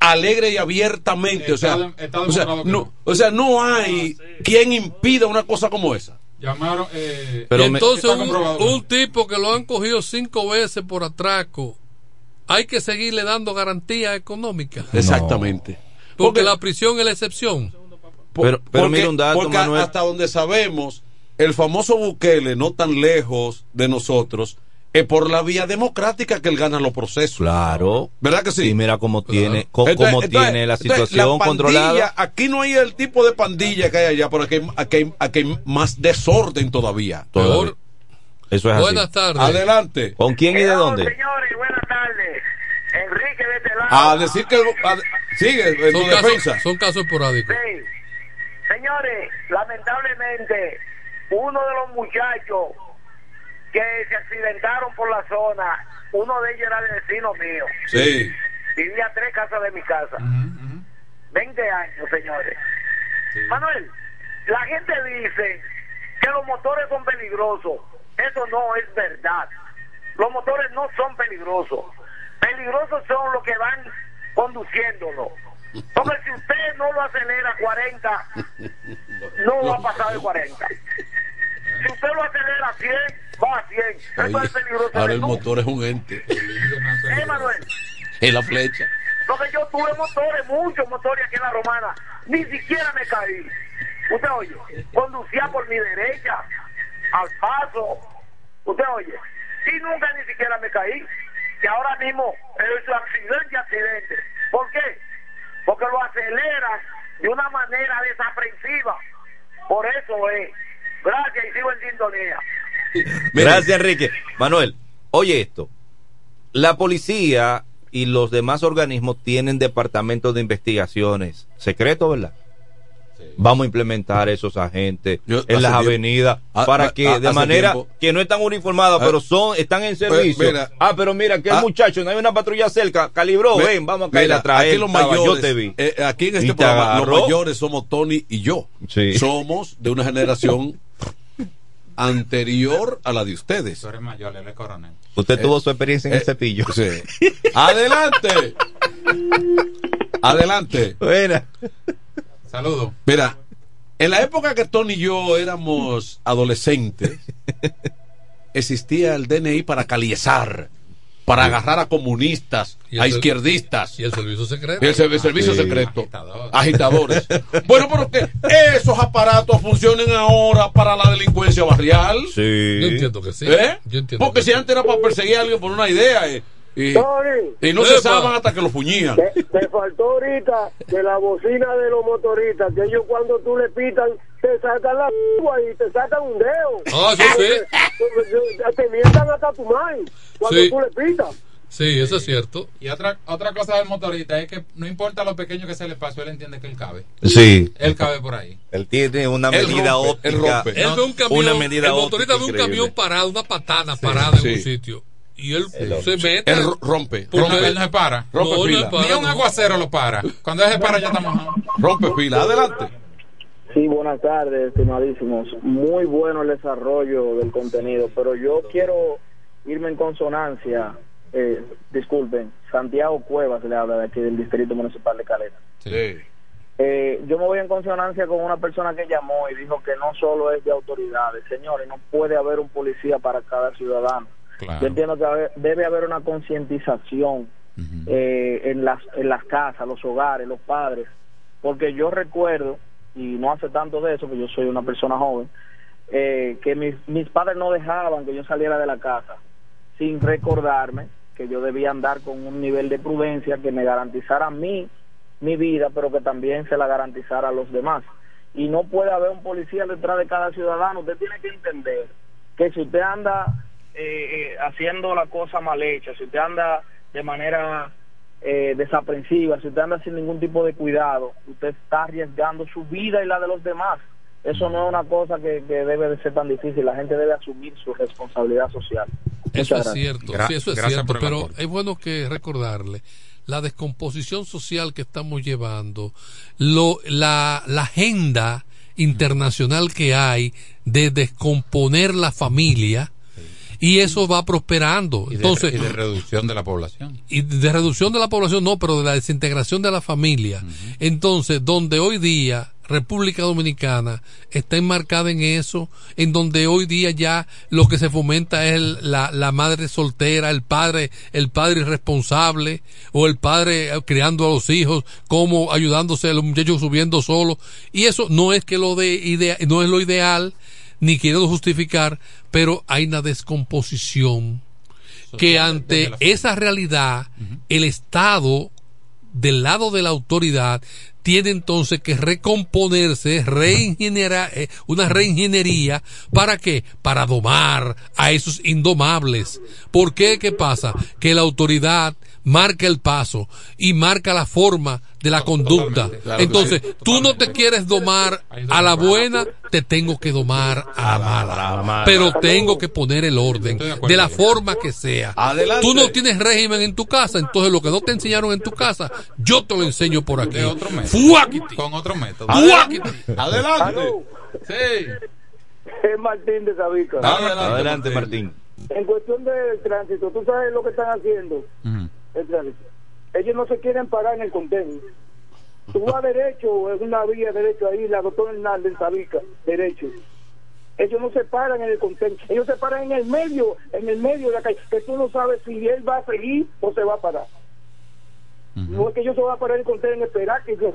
alegre y abiertamente, o sea, Está- está o sea, no, o sea, no hay quien impida una cosa como esa. Llamaron. Eh, y entonces un tipo que lo han cogido cinco veces por atraco, hay que seguirle dando garantía económica. Exactamente. Porque, la prisión es la excepción. Pero, pero porque, mira un dato, porque Manuel. hasta donde sabemos, el famoso Bukele, no tan lejos de nosotros, es por la vía democrática que él gana los procesos. Claro. ¿Verdad que sí? Y mira cómo tiene, Entonces- cómo entonces- tiene la entonces, situación pandilla, controlada. Aquí no hay el tipo de pandilla que hay allá, pero aquí hay, aquí aquí hay más desorden todavía. Todavía. Eso es así. Buenas tardes. Adelante. ¿Con quién y de dónde? Señores, buenas tardes. Enrique de este lado. A decir que... a- sigue, en Son casos, defensa. son casos esporádicos. Sí. Señores, lamentablemente, uno de los muchachos que se accidentaron por la zona, uno de ellos era de vecino mío. Sí. Vivía tres casas de mi casa. 20 años, señores. Manuel, la gente dice que los motores son peligrosos. Eso no es verdad. Los motores no son peligrosos. Peligrosos son los que van conduciéndolo. Porque si usted no lo acelera a 40, no va a pasar de 40. si usted lo acelera a 100, va a 100. Eso Oye, es peligroso. ahora el ¿Tú? motor es un ente. Eh, Manuel. Es la flecha. Porque yo tuve motores, muchos motores aquí en la romana. Ni siquiera me caí. Usted oye, conducía por mi derecha, al paso. Usted oye, y nunca ni siquiera me caí. Que ahora mismo es accidente, accidente. ¿Por qué? Porque lo aceleran de una manera desaprensiva. Por eso es. Gracias y sigo en sintonía. Gracias, Enrique. Manuel, oye esto. La policía y los demás organismos tienen departamentos de investigaciones secretos, ¿verdad? Vamos a implementar esos agentes en las tiempo- avenidas Ah, para ah, que ah, de manera tiempo- que no están uniformados, Ah, pero son están en servicio. mira, ah, pero mira que el muchacho no hay una patrulla cerca, calibró, Ve- ven, vamos a caer atrás. Aquí los estaba, mayores, yo te vi. eh, aquí en este te programa, los mayores somos Tony y yo. Sí. Somos de una generación anterior a la de ustedes. Tú eres mayor, él es coronel. Usted Eh, tuvo su experiencia en eh, el cepillo. Sí. Adelante. Adelante. Buena. Saludos. Mira, en la época que Tony y yo éramos adolescentes, existía el DNI para caliezar, para agarrar a comunistas, a izquierdistas. Y el servicio secreto. Y el servi- servicio Sí. secreto. Agitadores. bueno, pero que esos aparatos funcionen ahora para la delincuencia barrial. Sí. Yo entiendo que sí. ¿Eh? Yo entiendo Porque si antes era para perseguir a alguien por una idea eh, y, Tony. y no Epa. cesaban hasta que lo puñían. Te, te faltó ahorita de la bocina de los motoristas, que ellos cuando tú le pitan, te sacan la lengua y te sacan un dedo. Ah, eso sí. Te- Te mientan hasta tu madre cuando Sí. tú le pitas. Sí, eso es cierto. Y otra, otra cosa del motorista es que no importa lo pequeño que se le pasó, él entiende que él cabe. Sí. Él cabe por ahí. Él tiene una Él medida rompe, él óptica. rompe. Él ¿no? ve un camión, una medida el motorista óptica ve un increíble. camión parado, una patana parada sí. en un sitio. Y él se mete. Él ro- rompe, rompe. Él no se para. No, no fila. se para, Ni un aguacero lo para. Cuando él se para ya está mojado. Rompe fila. Adelante. Sí, buenas tardes, estimadísimos. Muy bueno el desarrollo del contenido, pero yo quiero irme en consonancia. Eh, disculpen, Santiago Cuevas le habla de aquí del Distrito Municipal de Caleta. Sí. Eh, yo me voy en consonancia con una persona que llamó y dijo que no solo es de autoridades. Señores, no puede haber un policía para cada ciudadano. Yo entiendo que debe haber una concientización eh, en, las, en las casas, los hogares, los padres, porque yo recuerdo, y no hace tanto de eso, que yo soy una persona joven, eh, que mis, mis padres no dejaban que yo saliera de la casa sin recordarme que yo debía andar con un nivel de prudencia que me garantizara a mí mi vida, pero que también se la garantizara a los demás. Y no puede haber un policía detrás de cada ciudadano. Usted tiene que entender que si usted anda eh, eh, haciendo la cosa mal hecha, si usted anda de manera eh, desaprensiva, si usted anda sin ningún tipo de cuidado, usted está arriesgando su vida y la de los demás. Eso no es una cosa que, que debe de ser tan difícil. La gente debe asumir su responsabilidad social. Eso Muchas es gracias. cierto, Gra- sí, eso es gracias cierto, pero es bueno que recordarle la descomposición social que estamos llevando, lo, la, la agenda internacional que hay de descomponer la familia y eso va prosperando. Y de, Entonces, y de reducción de la población. y de reducción de la población no, pero de la desintegración de la familia. Entonces, donde hoy día República Dominicana está enmarcada en eso, en donde hoy día ya lo que se fomenta es el- la, la madre soltera, el padre, el padre irresponsable, o el padre eh, criando a los hijos, como ayudándose a los muchachos subiendo solos, y eso no es que lo de idea, no es lo ideal, ni quiero justificar, pero hay una descomposición que ante esa realidad el Estado del lado de la autoridad tiene entonces que recomponerse, reingenierar, eh, una reingeniería, ¿para qué? Para domar a esos indomables. ¿Por qué? ¿Qué pasa? Que la autoridad marca el paso y marca la forma de la conducta. claro Entonces, sí, tú no te quieres domar a la buena, te tengo que domar a la mala. Pero tengo que poner el orden de la forma que sea. Adelante. Tú no tienes régimen en tu casa, entonces lo que no te enseñaron en tu casa, yo te lo enseño por aquí. De otro método. Fuáquiti. Con otro método. Adelante. Aló, Sí. es Martín de Sabica. Adelante, Martín. En cuestión del tránsito, ¿tú sabes lo que están haciendo? Ellos no se quieren parar en el contenedor. Tú vas derecho, es una vía derecho ahí, la doctora Hernández Sabica, derecho. ellos no se paran en el contenedor, ellos se paran en el medio, en el medio de la calle, que tú no sabes si él va a seguir o se va a parar. No es que ellos se van a parar en el contenedor en esperar que yo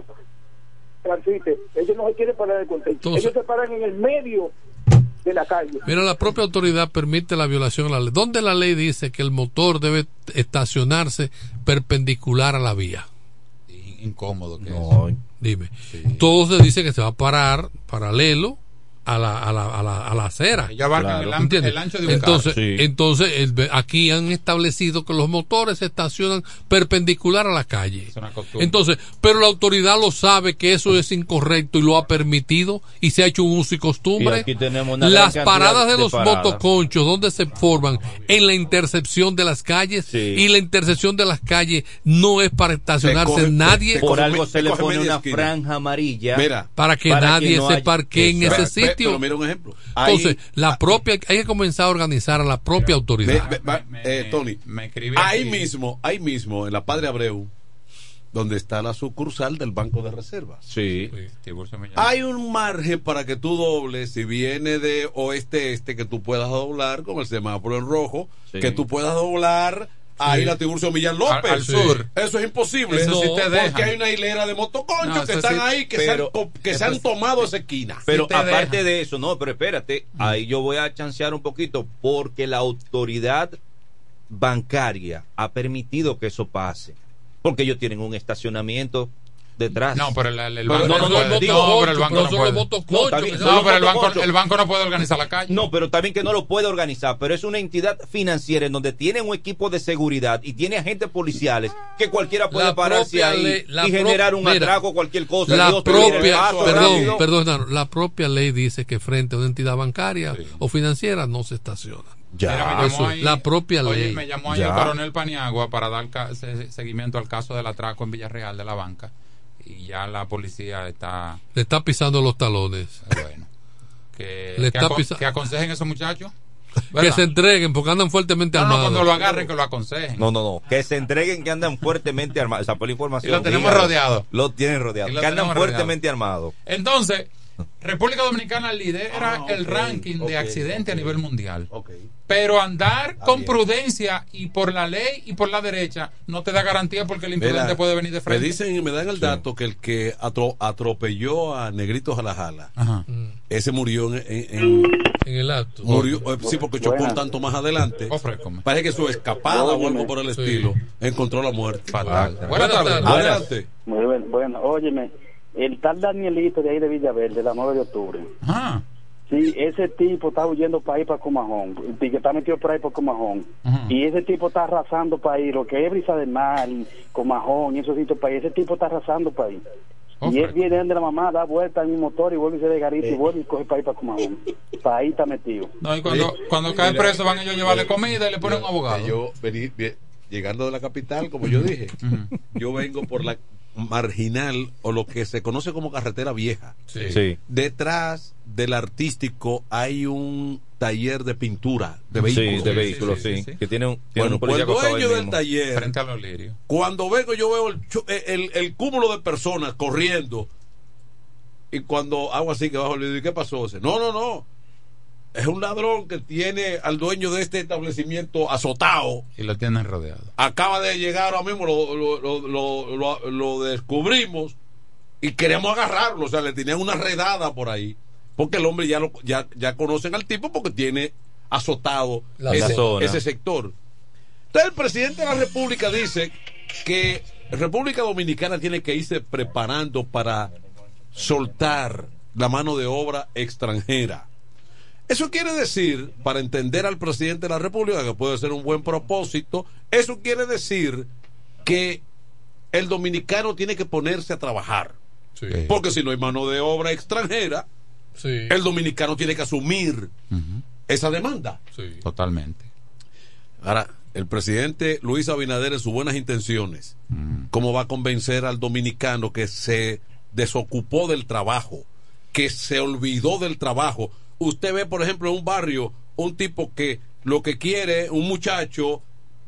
transite, ellos no se quieren parar en el contenedor, ellos se paran en el medio de la calle. Mira, la propia autoridad permite la violación a la ley. ¿Dónde la ley dice que el motor debe estacionarse perpendicular a la vía? Incómodo que no, Dime. Todo se dice que se va a parar paralelo a la, a la, a la, a la acera. Ya claro. el, ancho, el, ancho de un entonces, carro. Sí. entonces el, aquí han establecido que los motores se estacionan perpendicular a la calle. Es una costumbre. Entonces, pero la autoridad lo sabe que eso es incorrecto y lo ha permitido y se ha hecho un uso y costumbre. Y aquí tenemos una las paradas de, de los paradas. motoconchos, donde se forman en la intercepción de las calles Sí. y la intercepción de las calles no es para estacionarse coge- nadie. Por algo se le pone una esquina. franja amarilla Mira, para que para nadie que no se parquee en ese Exacto. Pero- sitio. pero mira un ejemplo. Entonces, Ahí- la propia, hay que comenzar a organizar a la propia autoridad. Eh, Tony, me escribí ahí aquí. mismo, ahí mismo, en la Padre Abreu, donde está la sucursal del Banco de Reservas. Sí. Hay un margen para que tú dobles, si viene de oeste-este, que tú puedas doblar con el semáforo en rojo, Sí. que tú puedas doblar ahí Sí. la Tiburcio Millán López. Al- al sur. Eso es imposible. Eso sí te porque dejan. hay una hilera de motoconchos No, que están sí, ahí, que, pero- se, han, que se han tomado esa esquina. Pero te aparte dejan. de eso, no, pero espérate, ahí yo voy a chancear un poquito porque la autoridad bancaria ha permitido que eso pase. Porque ellos tienen un estacionamiento detrás. No, pero el, el- el Pero banco no, puede. no, pero el banco no puede. No, pero el banco, el banco no organizar la calle. No, pero también que no lo puede organizar, pero es una entidad financiera en donde tiene un equipo de seguridad y tiene agentes policiales que cualquiera puede La pararse ahí ley- y generar un mira, atraco, cualquier cosa. La Dios propia, perdón, perdón, la propia ley dice que frente a una entidad bancaria o financiera no se estaciona. Mira, me llamó Eso es, ahí- la propia oye, ley. me llamó ahí Ya. el coronel Paniagua para dar seguimiento al caso del atraco en Villarreal de la banca. Y ya la policía está. Le está pisando los talones. Bueno. Que, Le que, está pisa- que aconsejen a esos muchachos. Que se entreguen porque andan fuertemente No, no, armados. cuando lo agarren, que lo aconsejen. No, no, no. Que se entreguen que andan fuertemente armados. Esa fue la información. Y lo tenemos Dígalo. rodeado. Lo tienen rodeado. Lo Que andan fuertemente armados. Entonces, República Dominicana lidera Ah, el ranking de accidentes a nivel mundial. Pero andar con bien. prudencia y por la ley y por la derecha no te da garantía porque el imprudente Mira, puede venir de Me frente. dicen y me dan el dato que el que atro- atropelló a Negrito Jalajala, Ajá. ese murió en, en- en- En el acto. murió, eh, sí, porque chocó un tanto más adelante. Ofrécome. Parece que su escapada o algo por el Sí. estilo encontró la muerte. Fatal. Buenas Buenas tardes. tardes. Adelante. Muy bien, bueno, óyeme, el tal Danielito de ahí de Villaverde, la 9 de octubre. Ajá. Sí, ese tipo está huyendo para ahí para Comajón, y que está metido por ahí por Comajón. Ajá. Y ese tipo está arrasando para ahí, lo que es Brisa del Mar, y Comajón y esos sitios para ahí, ese tipo está arrasando para ahí. Oh, y él viene de la mamá, da vuelta en un motor y vuelve y se de garito y vuelve y coge para ahí para Comajón. Para ahí está metido. No, y cuando, cuando cae Mira, preso van ellos a llevarle comida y le ponen un abogado. Yo vení- vi- llegando de la capital, como yo dije, yo vengo por la marginal o lo que se conoce como carretera vieja. Sí. Sí. Detrás del artístico hay un taller de pintura de Sí, vehículos. de Sí, vehículos, sí, sí. sí, sí. Que tiene un, tiene Bueno, un pues el dueño del taller, Frente a los lirios. cuando vengo yo veo el, chu- el, el cúmulo de personas corriendo y cuando hago así que bajo el video, ¿y qué pasó? Dice, no, no, no. Es un ladrón que tiene al dueño de este establecimiento azotado. Y lo tienen rodeado. Acaba de llegar ahora mismo, lo, lo, lo, lo- lo- lo descubrimos y queremos agarrarlo. O sea, le tenían una redada por ahí. Porque el hombre ya, lo, ya, ya conocen al tipo porque tiene azotado La ese, zona. ese sector. Entonces el presidente de la República dice que República Dominicana tiene que irse preparando para soltar la mano de obra extranjera. Eso quiere decir, para entender al presidente de la República, que puede ser un buen propósito, eso quiere decir que el dominicano tiene que ponerse a trabajar. Sí. Porque si no hay mano de obra extranjera, Sí. el dominicano tiene que asumir esa demanda. Sí. Totalmente. Ahora, el presidente Luis Abinader en sus buenas intenciones, ¿cómo va a convencer al dominicano que se desocupó del trabajo, que se olvidó del trabajo? Usted ve, por ejemplo, en un barrio, un tipo que lo que quiere, un muchacho,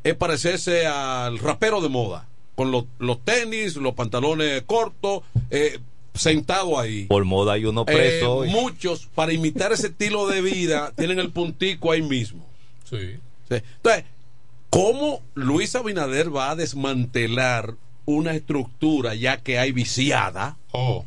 es parecerse al rapero de moda, con los, los tenis, los pantalones cortos, eh, sentado ahí. Por moda hay uno preso. Eh, muchos, para imitar ese estilo de vida, tienen el puntico ahí mismo. Sí. Entonces, ¿cómo Luis Abinader va a desmantelar una estructura ya que hay viciada? O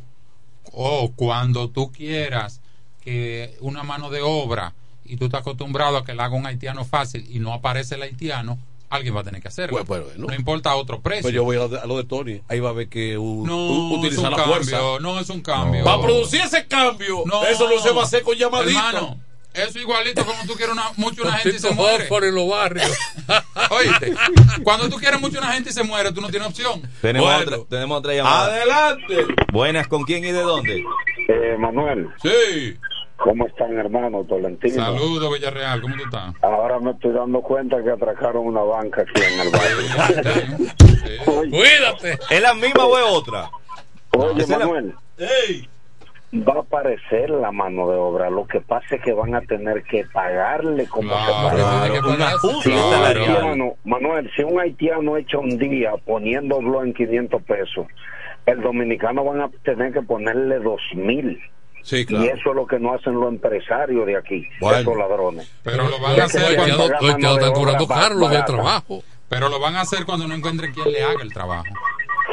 oh, cuando tú quieras que una mano de obra y tú estás acostumbrado a que la haga un haitiano fácil y no aparece el haitiano, alguien va a tener que hacerlo. no importa otro precio. Pues yo voy a lo, de, Tony. Ahí va a ver que un, no, utiliza la fuerza. No es un cambio. Para producir ese cambio, eso no se va a hacer con llamadito. Hermano, eso igualito como tú quieres una, mucho una gente y se muere. por en los barrios. Oíste, cuando tú quieres mucho una gente y se muere, tú no tienes opción. Tenemos, otra, tenemos otra llamada. Adelante. Buenas, ¿con quién y de dónde? Eh, Manuel. Sí. ¿Cómo están, hermano Tolentino? Saludos, Villarreal, ¿cómo tú estás? Ahora me estoy dando cuenta que atracaron una banca aquí en el barrio. Cuídate. ¿Es la misma o es otra? Oye, Manuel. Va a aparecer la mano de obra. Lo que pasa es que van a tener que pagarle como se paga. Manuel, si un haitiano echa un día poniéndolo en 500 pesos, el dominicano van a tener que ponerle dos mil. Y eso es lo que no hacen los empresarios de aquí, esos ladrones. Pero lo van a hacer cuando están cobrando de trabajo. Pero lo van a hacer cuando no encuentren quien le haga el trabajo.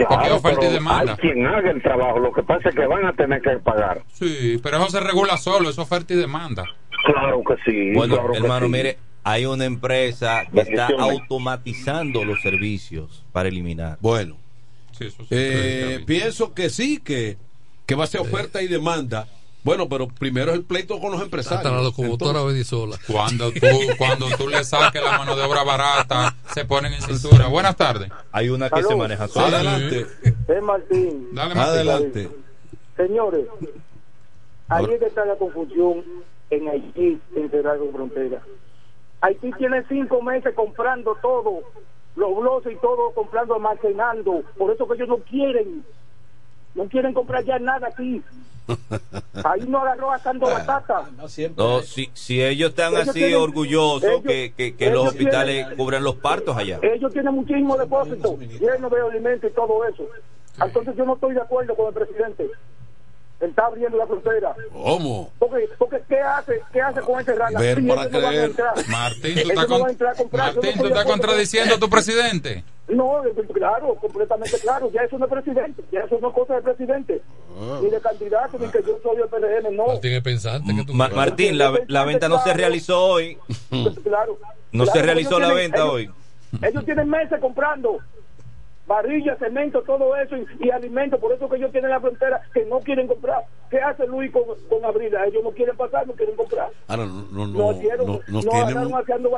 Porque oferta y demanda. Hay quien haga el trabajo, lo que pasa es que van a tener que pagar. Sí, pero eso se regula solo, es oferta y demanda. Claro que sí. Bueno, hermano, mire, hay una empresa que está automatizando los servicios para eliminar. Bueno, eh, pienso que sí, que, que va a ser oferta y demanda bueno, pero primero es el pleito con los empresarios. Hasta la locomotora Bedisola. Cuando tú, cuando tú le saques la mano de obra barata, se ponen en cintura. Buenas tardes. Hay una que se maneja sola. Adelante. Es Martín. Dale, Martín. Adelante. Señores, ahí es que está la confusión en Haití, en Cerrado Frontera. Haití tiene cinco meses comprando todo, los bloques y todo, comprando, almacenando. Por eso que ellos no quieren, no quieren comprar ya nada aquí. Ahí no agarró sacando ah, batata. No, si, si ellos están así orgullosos que, que, los hospitales cubran los partos allá. Ellos tienen muchísimo depósito, lleno de alimentos y todo eso. Entonces yo no estoy de acuerdo con el presidente. Él está abriendo la frontera. ¿Cómo? Porque, porque ¿qué hace? ¿Qué hace con ese rana? Ver para creer. Martín, tú estás, Martín, ¿tú estás contradiciendo a tu presidente. No, claro, completamente claro. Ya eso no es presidente. Ya eso no es cosa del presidente. Ni de candidato, ni que yo soy el PRM, no. Martín es pensante. Que tú Martín, la, la, venta no se realizó hoy. Claro. No se realizó la venta hoy. Ellos tienen meses comprando varilla, cemento, todo eso y, y alimentos. Por eso que ellos tienen la frontera que no quieren comprar. ¿Qué hace Luis con, con Abril? Ellos no quieren pasar, no quieren comprar. Ahora, no, no, no, nos, tienen,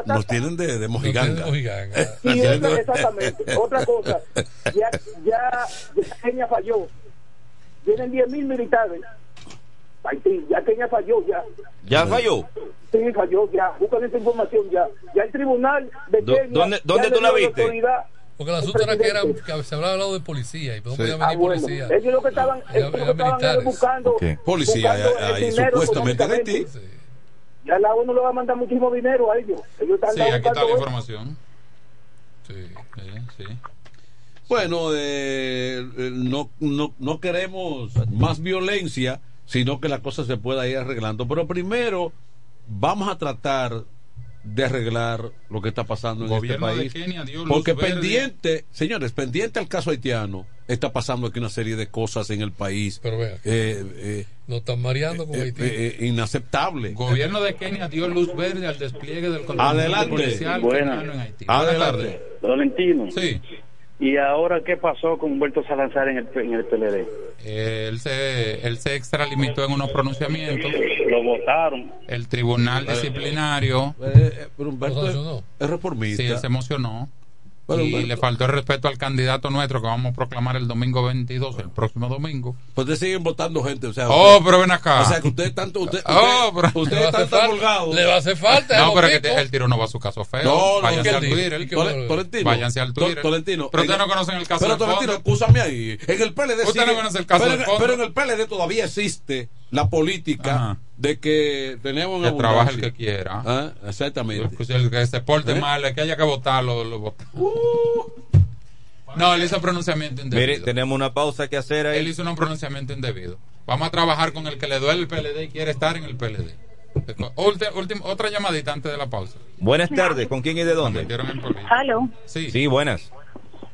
nos tienen de, de mojiganga. Exactamente. Otra cosa, ya, ya, ya Kenia falló. Vienen 10 mil militares. ya Kenia falló, ya. ¿Ya falló? Sí, falló, ya. Buscan esa información ya. Ya el tribunal de Kenia. ¿Dónde, dónde tú la viste? Porque el asunto era que, era que se hablaba hablado de policía y no podía venir ah, policía. Ellos lo que estaban, ellos lo que estaban buscando. Policía, ahí supuestamente de ti. Ya la ONU le va a mandar muchísimo dinero a ellos. ellos están sí, aquí está la información. Sí, sí, sí. Bueno, eh, no, no, no queremos más violencia, sino que la cosa se pueda ir arreglando. Pero primero vamos a tratar de arreglar lo que está pasando en este país. Porque pendiente, señores, pendiente al caso haitiano, está pasando aquí una serie de cosas en el país. Pero vea, eh, eh, no están mareando con eh, Haití. Eh, inaceptable. Gobierno de Kenia dio luz verde al despliegue del control policial en Haití. Adelante. Valentino. Sí. ¿Y ahora qué pasó con Humberto Salazar en el, en el PLD? Eh, él, se, él se extralimitó en unos pronunciamientos. Lo votaron. El tribunal disciplinario. Eh, eh, pero Humberto es, es reformista. Sí, él se emocionó y le faltó el respeto al candidato nuestro que vamos a proclamar el domingo 22, el próximo domingo. Pues ustedes siguen votando gente, o sea. Oh, pero ven acá. O sea, que usted tanto. Usted, oh, pero usted le tanto holgado. Le va a hacer falta. No, pero que el tiro no va a su caso feo. No, no, váyanse al Twitter. Tolentino. Váyanse al Twitter. Tolentino. Pero ustedes no conocen el caso Pero Tolentino, escúchame ahí. En el PLD. Usted no conoce el caso pero, pero en el PLD todavía existe la política de que tenemos que trabaje el que quiera ¿Ah? exactamente pues el que se porte ¿Eh? mal el que haya que votarlo lo, vota uh. No, él hizo pronunciamiento indebido. Mire, tenemos una pausa que hacer ahí. Él hizo un pronunciamiento indebido. Vamos a trabajar con el que le duele el PLD y quiere estar en el PLD. Ulti- última- otra llamadita antes de la pausa. Buenas tardes, ¿con quién y de dónde? Aló. Sí. Sí, buenas.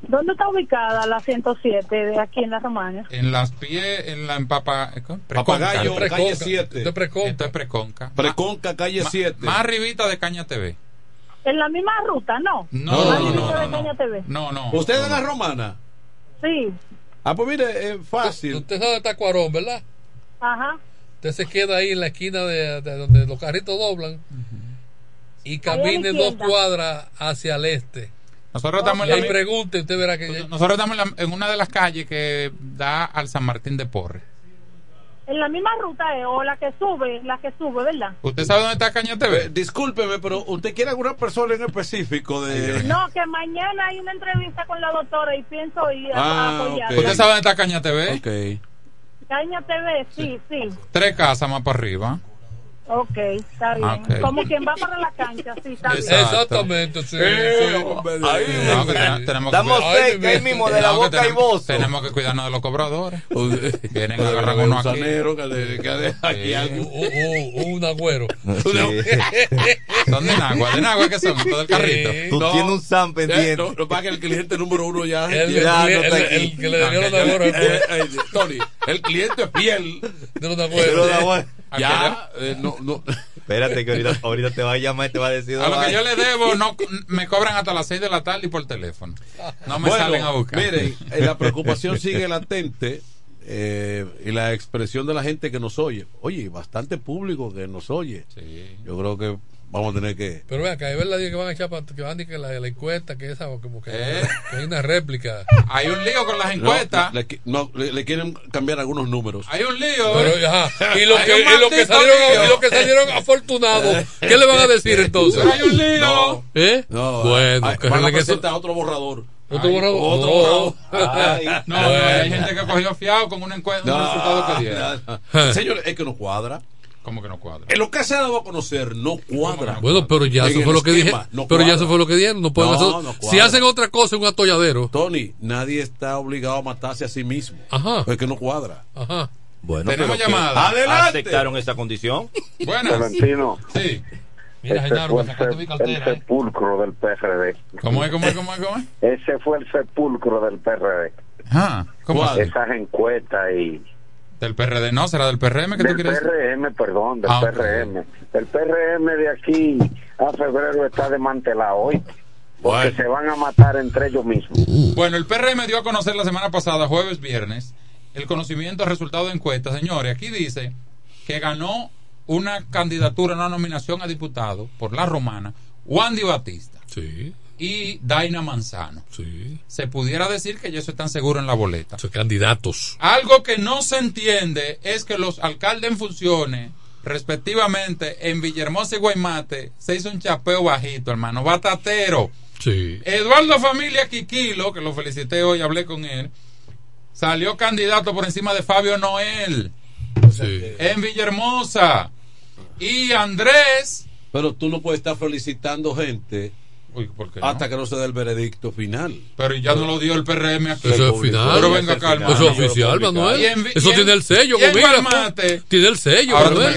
¿Dónde está ubicada la 107 de aquí en la Romana? En las pies, en la empapa, ¿eh, ¿cómo? Papagayo, Preconca. calle 7. Esto es Preconca. Esto es Preconca. Preconca, calle Ma- 7. Más arribita de Caña TV. En la misma ruta, ¿no? No, no, arriba no, de no, Caña TV. No, no. ¿Usted es la romana? Sí. Ah, pues mire, es fácil. Usted sabe dónde está Cuarón, ¿verdad? Ajá. Usted se queda ahí en la esquina de, de donde los carritos doblan y camine Ahí a la dos cuadras hacia el este. Nosotros estamos en la pregunte, usted verá que Nosotros estamos en, la- en una de las calles que da al San Martín de Porres. En la misma ruta es, o la que sube, la que sube, ¿verdad? ¿Usted sabe dónde está Caña TV? Eh, discúlpeme, pero ¿usted quiere alguna persona en específico de...? No, que mañana hay una entrevista con la doctora y pienso ir a, a Ah, apoyarla. ¿Usted sabe dónde está Caña TV? Ok. Caña TV, sí, sí. Tres casas más para arriba. Ok, está bien. Ok. Como quien va para la cancha, sí, está bien. Exactamente, sí. sí. No, que ten- tenemos que Damos cuidar- cerca ahí mismo de la No, que boca y tenemos- voz. Tenemos que cuidarnos de los cobradores. Vienen a agarrar uno un aquí. sanero que de- que de- aquí algo. Un, agüero. ¿Son de Nagua? ¿De Nagua qué son? ¿Todo del carrito? Tú No. tienes un Sam Eh, pendiente. no, no pasa que el cliente número uno ya. El, ya el- no está el- aquí. el que le dio los agüeros Eh, eh, Tony, el cliente es fiel. de los agüeros. Ya, eh, no, no. Espérate que ahorita, ahorita te va a llamar y te va a decir. A lo que yo le debo, no, me cobran hasta las 6 de la tarde y por teléfono. No me Bueno, salen a buscar. Miren, eh, la preocupación sigue latente eh, y la expresión de la gente que nos oye. Oye, bastante público que nos oye. Yo creo que vamos a tener que. Pero vean, que es verdad que van a echar que van a decir que la, la encuesta, que esa, como que, ¿Eh? que hay una réplica. Hay un lío con las No, encuestas. le, no, le- le quieren cambiar algunos números. Hay un lío. Pero, ¿eh? ajá, y los que, un y los que salieron, lío. y los que salieron afortunados, ¿qué le van a decir entonces? Hay un lío. No. ¿Eh? No, bueno, que van a presentar otro borrador. otro Ay, borrador. Otro No. borrador. Ay. No, no, hay gente que cogió fiado con una encuesta, un resultado que dieron. no, no. Señores, es que no cuadra. ¿Cómo que no cuadra? En lo que se ha dado a conocer no cuadra. Bueno, pero ya En eso fue lo que dije. no pero ya eso fue lo que dieron. No pueden No, hacer- no si hacen otra cosa, es un atolladero. Tony, nadie está obligado a matarse a sí mismo. Ajá. Es que no cuadra. Ajá. Bueno, Tenemos llamada. Adelante. ¿Aceptaron esa condición? Buenas. Valentino, Sí. Mira, ese Genaro, fue el, cartera. el eh. sepulcro del PRD. ¿Cómo es, cómo es, cómo es, cómo es? Ese fue el sepulcro del PRD. Ah, ¿cómo. Esas encuestas y... Del PRD, no, será del PRM que tú Del quieres decir? PRM, perdón, del Ah. PRM. El PRM de aquí a febrero está desmantelado hoy. Porque Bueno. se van a matar entre ellos mismos. Bueno, el PRM dio a conocer la semana pasada, jueves, viernes, el conocimiento del resultado de encuesta. Señores, aquí dice que ganó una candidatura, una nominación a diputado por la romana, Wandy Batista Sí, y Daina Manzano. sí. Se pudiera decir que ellos están seguros en la boleta. Son candidatos. Algo que no se entiende es que los alcaldes en funciones, respectivamente, en Villahermosa y Guaymate, se hizo un chapeo bajito, hermano, batatero. Sí. Eduardo Familia Quiquilo, que lo felicité hoy, hablé con él, salió candidato por encima de Fabio Noel Sí. en Villahermosa. Y Andrés. Pero tú no puedes estar felicitando gente Uy, ¿por qué no? hasta que no se dé el veredicto final. Pero ya no lo dio el PRM aquí. Eso es final. Pero venga, calma. Eso es oficial, Manuel. En- Eso en- tiene el sello, en. Tiene el sello, Ahora Manuel.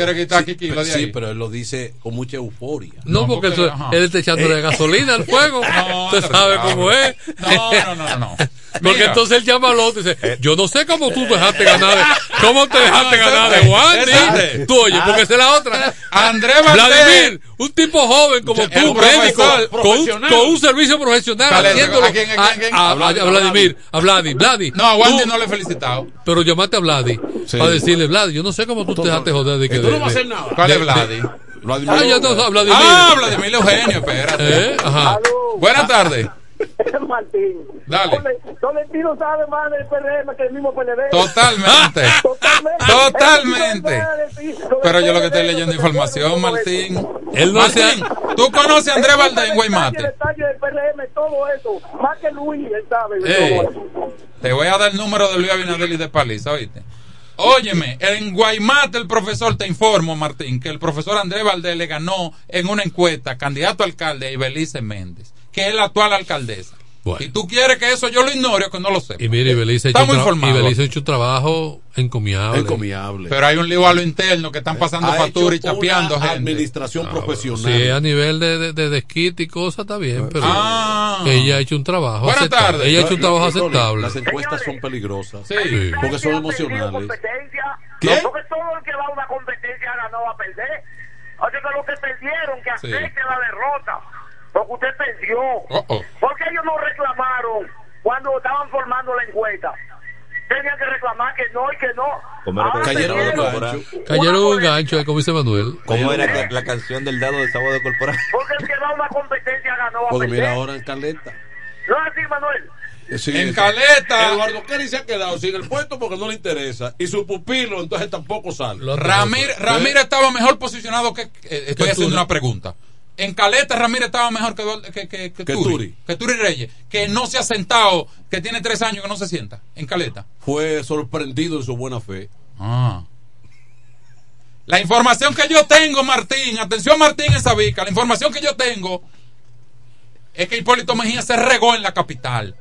quitar sí, ahí. pero él lo dice con mucha euforia. No, No, porque, porque, eso- él está echándole gasolina al fuego. No, Usted sabe cómo es. No, no, no, no. Porque entonces él llama al otro y dice, yo no sé cómo tú dejaste ganar de, cómo te dejaste ganar de Wandy. esa es. Tú oye, porque esa es la otra. Andrés. Vladimir, un tipo joven como tú, médico, con un, profesional. con un servicio profesional, haciéndolo ¿a quién, a quién, a quién? a, a- A Vladi, a Vladimir, a Vladi, Vladi. No, a Wandy no le he felicitado. Pero llamaste a Vladi Sí. para decirle, Vladi, yo no sé cómo tú te dejaste joder de que... Tú no vas a hacer nada. ¿Cuál de- es Vladi? Vladimir- Ah, ya no, Vladimir. Ah, Vladimir Eugenio, espérate. ¿Eh? Ajá. Buenas tardes. Martín. Dale. Tolentino sabe más del PRM que el mismo PLD. Totalmente. Totalmente. Totalmente. Pero yo lo que estoy leyendo información, Martín. Él no Martín, ¿tú conoces a Andrés Valdés en El Guaymate? detalle del PRM, todo eso. Más que Luis, él sabe. Ey, te voy a dar el número de Luis Abinader y de Paliza, ¿oíste? Óyeme, en Guaymate el profesor, te informo, Martín, que el profesor Andrés Valdés le ganó en una encuesta candidato a alcalde a Ibelice Méndez, que es la actual alcaldesa. Y tú quieres que eso yo lo ignore que no lo sé. Y mire, y Belice ha hecho, Estamos un tra- y. Belice ha hecho un trabajo encomiable. Encomiable. Pero hay un lío a lo interno que están pasando factura y chapeando una gente. administración profesional. Sí, a nivel de, de, de desquite y cosas está bien, pero Ah. ella ha hecho un trabajo Buenas aceptable. tardes. Ella ha hecho un trabajo aceptable. Las encuestas son peligrosas. Sí. Porque son emocionales. ¿Qué? Porque todo el que va a una competencia ganó va a perder. O sea que los que perdieron, que Sí. acepten la derrota. Porque usted perdió. Oh, oh. ¿Por qué ellos no reclamaron cuando estaban formando la encuesta? Tenían que reclamar que no y que no. Ahora Cayeron en gancho. Cayeron en un gancho, eh, como dice Manuel. ¿Cómo era la canción del dado de sábado corporal? Porque el que va a una competencia ganó va a Porque perder. mira ahora en Caleta. No es así, Manuel. Sí, En sí. Caleta. Eduardo Kelly se ha quedado sin el puesto porque no le interesa. Y su pupilo entonces tampoco sale. Ramírez, Ramírez estaba mejor posicionado que. eh, estoy haciendo una pregunta. En Caleta, Ramírez estaba mejor que, que, que, que Que Turi. Turi. Que Turi Reyes. Que no se ha sentado, que tiene tres años que no se sienta. En Caleta. Fue sorprendido en su buena fe. Ah. La información que yo tengo, Martín, atención Martín esa bica, la información que yo tengo es que Hipólito Mejía se regó en la capital.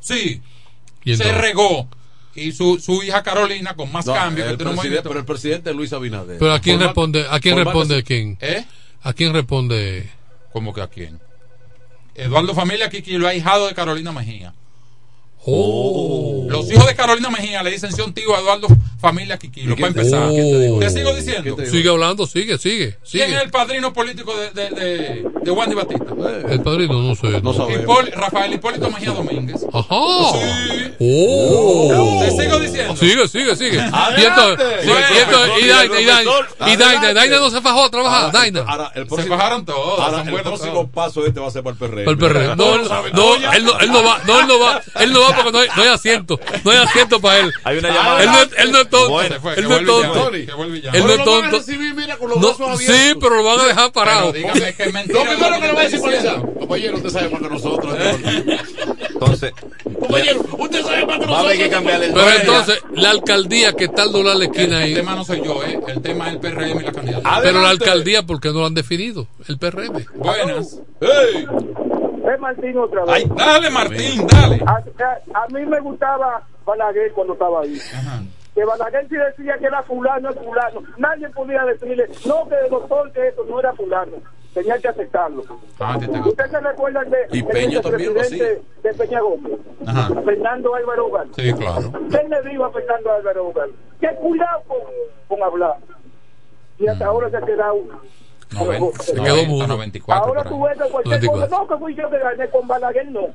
Sí, ¿Y se regó. Y su, su hija Carolina, con más No, cambio que el tiene un presidente- movimiento. pero el presidente es Luis Abinader. Pero a quién responde, a quién responde quién? ¿Eh? ¿A quién responde? ¿Cómo que a quién? Eduardo Familia Kiki lo ha hijado de Carolina Mejía. Oh. Los hijos de Carolina Mejía le dicen un tío a Eduardo Familia Kiki. Lo quién para te- empezar. quién te dijo Te eso? sigo diciendo. ¿Quién te Sigue hablando, sigue, sigue, ¿Quién sigue. es el padrino político de, de, de, de Wandy Batista? El padrino, no sé. No sabemos. Hipól- Rafael Hipólito Mejía Domínguez. Ajá. Sí. Oh. Te sigo diciendo. Sigue, sigue, sigue. Y entonces, y entonces- y Daina, y Daina, y Daina, Daina no se fajó a trabajar, Ahora, Daina. ahora, el Se próximo, bajaron todos. ahora, el buenos próximo todos. paso este va a ser para el PRM. Para el perreo. No, él, no, él no, él no va, no, él no va, él no va porque no hay, no hay asiento, no hay asiento para él. Hay una llamada. Él no, es- él no es tonto, Se él no es tonto. Él no es tonto. No, sí, pero lo van a dejar parado. Dígame que es mentira. Lo primero lo que le va a decir policía, compañero, usted sabe más que nosotros. Entonces, compañero, usted sabe más que va a haber que nosotros. cambiarle el Pero entonces, la alcaldía que está al doblar la esquina El ahí, tema no soy yo, ¿eh? El tema es el PRM y la candidatura. pero la alcaldía, ¿por qué no lo han definido? El PRM. Buenas. Martín otra vez. Ay, dale, Martín, dale. A, a- a mí me gustaba Balaguer cuando estaba ahí. Ajá. Que Balaguer sí decía que era fulano, es fulano. Nadie podía decirle, no, que el doctor, que eso no era fulano. Tenía que aceptarlo. Ah. ¿Ustedes se recuerdan de, Y Peña también lo vicepresidente de Peña Gómez? Ajá. Fernando Álvaro Ugal. Sí, claro. ¿Qué le dijo a Fernando Álvaro Ugal? Que cuidado con, con hablar. Y hasta ahora se ha quedado... Se quedó 90, mudo. 94 Ahora tú ves cualquier 94. cosa, no, que fui yo que gané con Balaguer, no.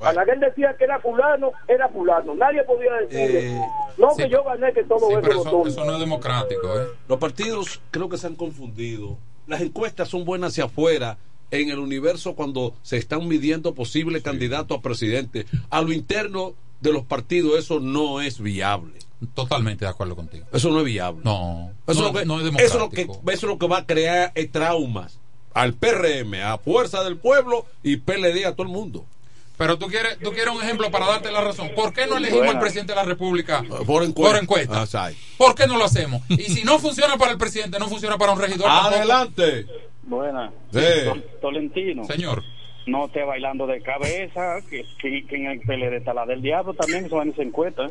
Balaguer decía que era fulano, era fulano. Nadie podía decirle, Eh, no, sí, que yo gané, que todo Sí, eso eso no es democrático, ¿eh? Los partidos creo que se han confundido. Las encuestas son buenas hacia afuera. En el universo, cuando se están midiendo posibles candidatos a presidente, a lo interno de los partidos, eso no es viable. Totalmente de acuerdo contigo. Eso no es viable. No, Eso, no, es lo que, no es eso, es lo que, democrático. eso es lo que va a crear traumas al PRM, a Fuerza del Pueblo y PLD a todo el mundo. Pero tú quieres, tú quieres un ejemplo para darte la razón. ¿Por qué no elegimos al presidente de la República Por encuesta. por encuesta? Ah, sí. ¿Por qué no lo hacemos? Y si no funciona para el presidente, no funciona para un regidor. Adelante. Buena. Sí. Tol- Tolentino. Señor. No esté bailando de cabeza, que, que, que en el PLD está la del diablo también, eso van en esa encuesta.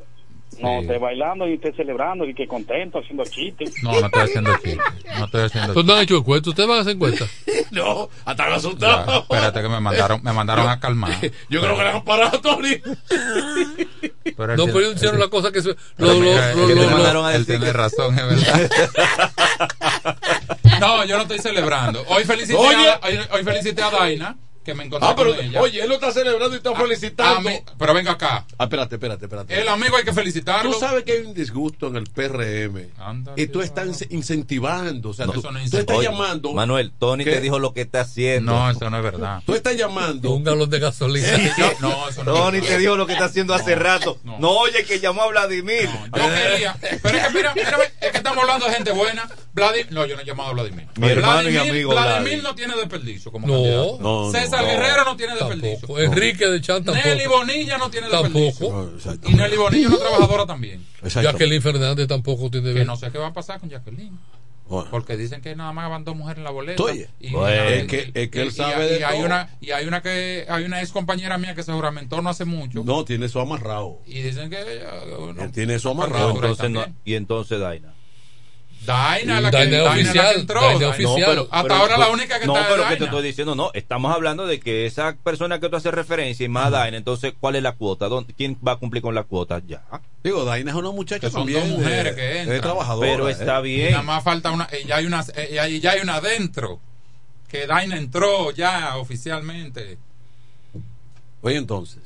No esté bailando y esté celebrando y que contento, haciendo chistes. No, no estoy haciendo chiste. No estoy haciendo ¿Ustedes no han hecho encuesta? ¿Ustedes van a hacer encuesta? No, hasta me Ya, asustado. espérate que me mandaron, me mandaron a calmar. Yo creo que le han parado, Tony. Pero él No, tiene- pero ellos hicieron la cosa que se... Lo, lo, mira, lo, él lo- tiene- lo- mandaron a él decir tiene que- razón, es verdad. No, yo no estoy celebrando. Hoy felicité, Oye. a, hoy, hoy felicité a Daina, que me encontré Ah, pero, con ella. oye, él lo está celebrando y está A- felicitando. a mí- pero venga acá. Ah, espérate, espérate, espérate. El amigo hay que felicitarlo. Tú sabes que hay un disgusto en el PRM. Anda, y tú estás in- incentivando. O sea, No, tú, eso no tú estás Oye, llamando. Manuel, Tony ¿Qué? te dijo lo que está haciendo. No, eso no es verdad. Tú estás llamando. un galón de gasolina. Yo- no, eso no Tony es te dijo lo que está haciendo hace rato. no. No, oye, que llamó a Vladimir. No, yo quería. Pero es que mira, mira, es que estamos hablando de gente buena. Vladimir, no, yo no he llamado a Vladimir. Mi hermano y Vladimir, amigo Vladimir Vladi. no tiene desperdicio como No. candidato. No, no, César no. Guerrero no tiene desperdicio. Tampoco. Enrique de Chan tampoco. Nelly Bonilla no tiene Tampoco. desperdicio. Y. Nelly Bonilla es una trabajadora también. Jacqueline Fernández tampoco tiene... Que no sé qué va a pasar con Jacqueline. Porque dicen que nada más van dos mujeres en la boleta. Oye, y, es, que, es que él sabe y, de hay todo. una y hay una que hay una ex compañera mía que se juramentó no hace mucho. No, tiene eso amarrado. Y dicen que eh, no, Él tiene eso amarrado. Entonces no- y entonces Daina. Daina la que, Daina oficial, la que entró. Daina oficial. No, pero- Hasta pero- ahora la única que no, está es pero que te estoy diciendo, no, estamos hablando de que esa persona que tú haces referencia y más Daina, entonces, ¿cuál es la cuota? ¿Dónde- ¿Quién va a cumplir con la cuota? Ya. Digo, Daina es una muchacha Que son también. dos mujeres de- que de entran. trabajadora. Pero ¿eh? está Y bien. nada más falta una eh, ya hay una eh, ya, ya hay una adentro que Daina entró ya oficialmente. Oye, entonces.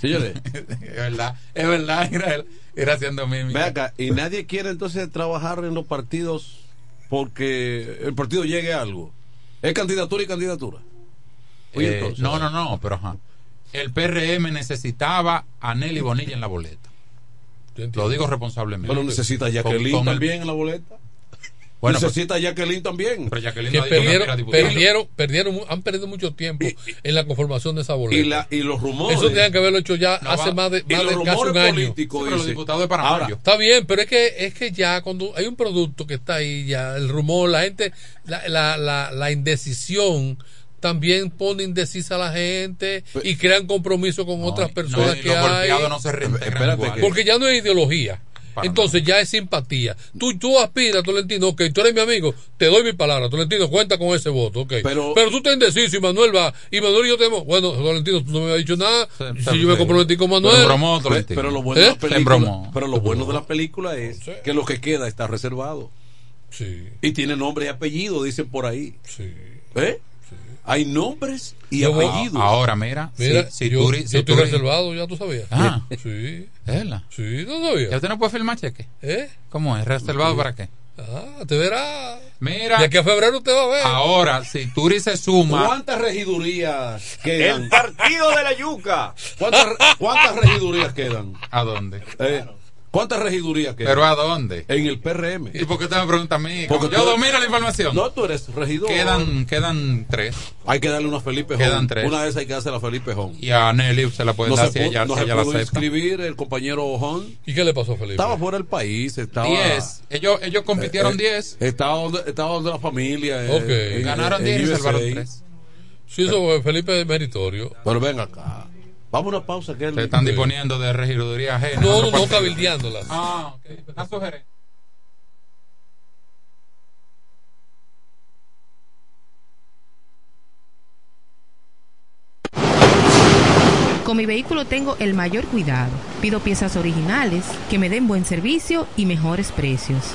Señores, es verdad, es verdad, era, era haciendo mímica. ve acá, y nadie quiere entonces trabajar en los partidos porque el partido llegue a algo. Es candidatura y candidatura. Oye, Eh, entonces. no, no, no, pero ajá. El PRM necesitaba a Nelly Bonilla en la boleta. Lo digo responsablemente. Pero necesita a Jacqueline Con- con el- también en la boleta. Bueno, necesita a Jacqueline también. Pero Jacqueline que no perdieron, era perdieron, han perdido mucho tiempo en la conformación de esa boleta. Y, la, y los rumores. Eso tenían que haberlo hecho ya No, hace va- más de, y más los de casi un año. Sí, pero los dice- diputados de Ahora, mayo. Está bien, pero es que es que ya cuando hay un producto que está ahí, ya el rumor, la gente, la, la, la, la indecisión también pone indecisa a la gente y crean compromiso con otras personas no, que los hay. golpeados no se Espérate que- Porque ya no es ideología. Para Entonces ya es simpatía. Tú, tú aspiras, Tolentino, ok, tú eres mi amigo, te doy mi palabra, Tolentino, cuenta con ese voto, ok. Pero- Pero, tú estás indeciso y Manuel va, y Manuel y yo tenemos, bueno, Tolentino, tú no me habías dicho nada, Se- si se- yo me comprometí con Manuel. embromó, Pe- Tolentino. pero lo bueno ¿Eh? de la Se película, embromó. pero lo bueno de la película es que lo que queda está reservado Sí, y tiene nombre y apellido, dicen por ahí. sí. ¿Eh? Hay nombres y Yo voy- apellidos. Ahora, mira, Mira, si, si yo, tú, yo si estoy tú- reservado, ya tú sabías. Ah. Sí, ¿Es sí, tú sabías. ¿Ya usted no puede firmar cheque? ¿Eh? ¿Cómo es? ¿Reservado para qué? Ah, te verás. Mira, De aquí a febrero te va a ver. ahora, si Turi se suma, ¿Cuántas regidurías quedan? El partido de la yuca. ¿Cuántas, cuántas regidurías quedan? ¿a dónde? Eh, ¿Cuántas regidurías quedan? ¿Pero a dónde? en el PRM. ¿Y por qué te me preguntas a mí? Porque yo tú- domino la información. No, tú eres regidor. quedan, quedan tres. Hay que darle una a Felipe Quedan Jón. tres. Una de esas hay que darse a Felipe Jón. Y a Nelly se la puede No dar se, si ella, no si se ella la pudo acepta. inscribir el compañero Jón. ¿Y qué le pasó a Felipe? Estaba fuera del país. Estaba, Diez. Ellos, ellos compitieron eh, diez. Estaba donde, estaba donde la familia. eh, Ok. en- Ganaron diez y USA. reservaron tres. Sí, eso fue Felipe meritorio. Pero ven acá. Vamos a una pausa. Que Se están disponiendo de regiduría ajena. No, no, no, cabildeándolas. Ah, ok. Una sugerencia. Con mi vehículo tengo el mayor cuidado. Pido piezas originales que me den buen servicio y mejores precios.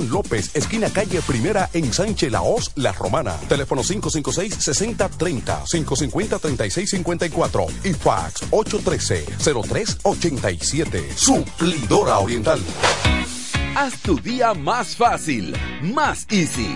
López, esquina calle Primera en Sánchez Laos, La Romana. Teléfono 556-6030, 550-3654 y fax 813-0387. Suplidora Oriental. Haz tu día más fácil, más easy.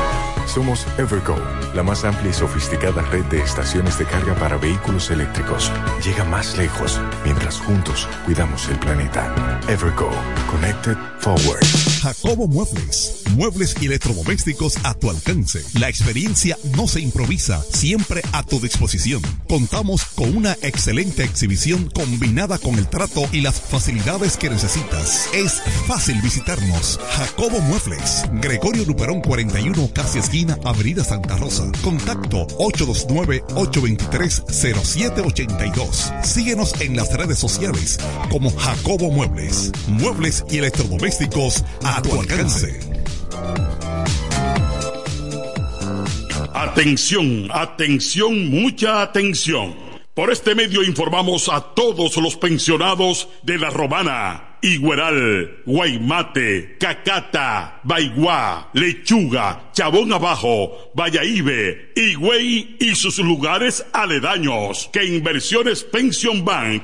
Somos Evergo, la más amplia y sofisticada red de estaciones de carga para vehículos eléctricos. Llega más lejos mientras juntos cuidamos el planeta. Evergo, Connected Forward. Jacobo Muebles. Muebles y electrodomésticos a tu alcance. La experiencia no se improvisa, siempre a tu disposición. Contamos con una excelente exhibición combinada con el trato y las facilidades que necesitas. Es fácil visitarnos. Jacobo Muebles. Gregorio Luperón 41, casi esquina, Avenida Santa Rosa. Contacto 829-823-0782. Síguenos en las redes sociales como Jacobo Muebles. Muebles y electrodomésticos a tu alcance. Atención, atención, mucha atención. Por este medio informamos a todos los pensionados de La Romana, Igueral, Guaymate, Cacata, Baigua, Lechuga, Chabón Abajo, Vallaíbe, Higüey y sus lugares aledaños que Inversiones Pension Bank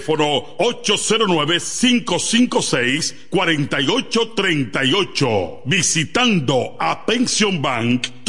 809-556-4838. Visitando a Pension Bank,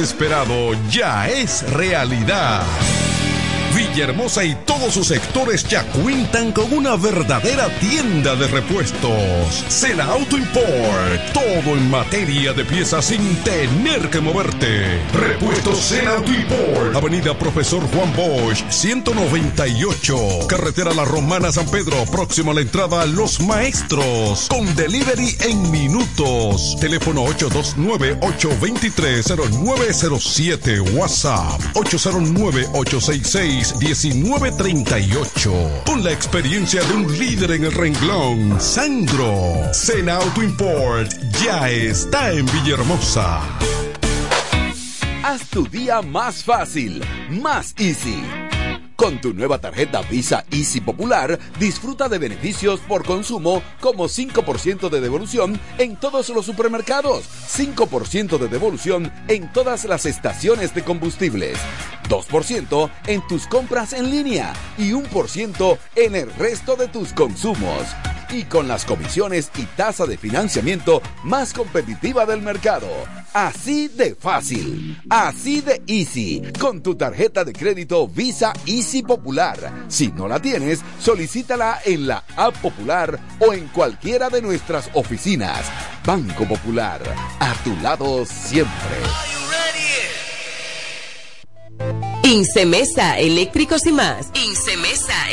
Esperado ya es realidad. Villahermosa y todos sus sectores ya cuentan con una verdadera tienda de repuestos. Sena Auto Import. Todo en materia de piezas sin tener que moverte. Repuestos Sena Auto Import. Avenida Profesor Juan Bosch, 198. Carretera La Romana San Pedro, próximo a la entrada Los Maestros. Con delivery en minutos. Teléfono 829-823-0907. WhatsApp 809-866-1938. Con la experiencia de un líder en el renglón, Sandro. Sena Auto Import ya está en Villahermosa. Haz tu día más fácil, más easy. Con tu nueva tarjeta Visa Easy Popular, disfruta de beneficios por consumo como 5% de devolución en todos los supermercados, 5% de devolución en todas las estaciones de combustibles, 2% en tus compras en línea y 1% en el resto de tus consumos. Y con las comisiones y tasa de financiamiento más competitiva del mercado. Así de fácil, así de easy, con tu tarjeta de crédito Visa Easy Popular. Si no la tienes, solicítala en la app Popular o en cualquiera de nuestras oficinas. Banco Popular, a tu lado siempre. Incemesa Eléctricos y más. Incemesa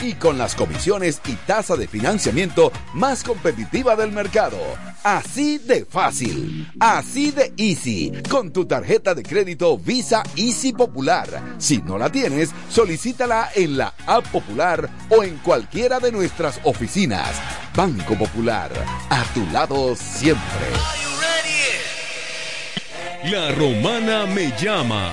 Y con las comisiones y tasa de financiamiento más competitiva del mercado. Así de fácil, así de easy, con tu tarjeta de crédito Visa Easy Popular. Si no la tienes, solicítala en la App Popular o en cualquiera de nuestras oficinas. Banco Popular, a tu lado siempre. La romana me llama.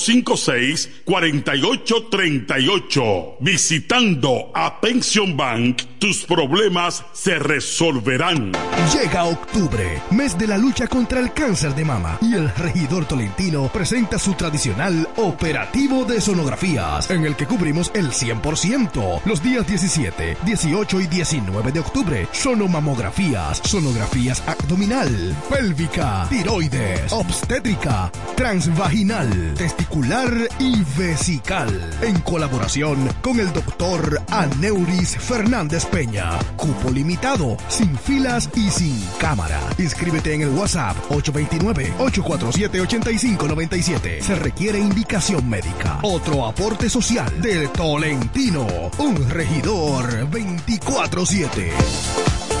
809-556-4838. Visitando a Pension Bank, tus problemas se resolverán. Llega octubre, mes de la lucha contra el cáncer de mama, y el regidor tolentino presenta su tradicional operativo de sonografías, en el que cubrimos el 100%. Los días 17, 18 y 19 de octubre, sonomamografías, sonografías abdominal, pélvica, tiroides, obstétrica, transvaginal, testicular y vesical, en colaboración con el doctor Aneuris Fernández Peña. Cupo limitado, sin filas y sin cámara. Inscríbete en el WhatsApp 829-847-8597. Se requiere indicación médica. Otro aporte social del Tolentino. Un regidor 24-7.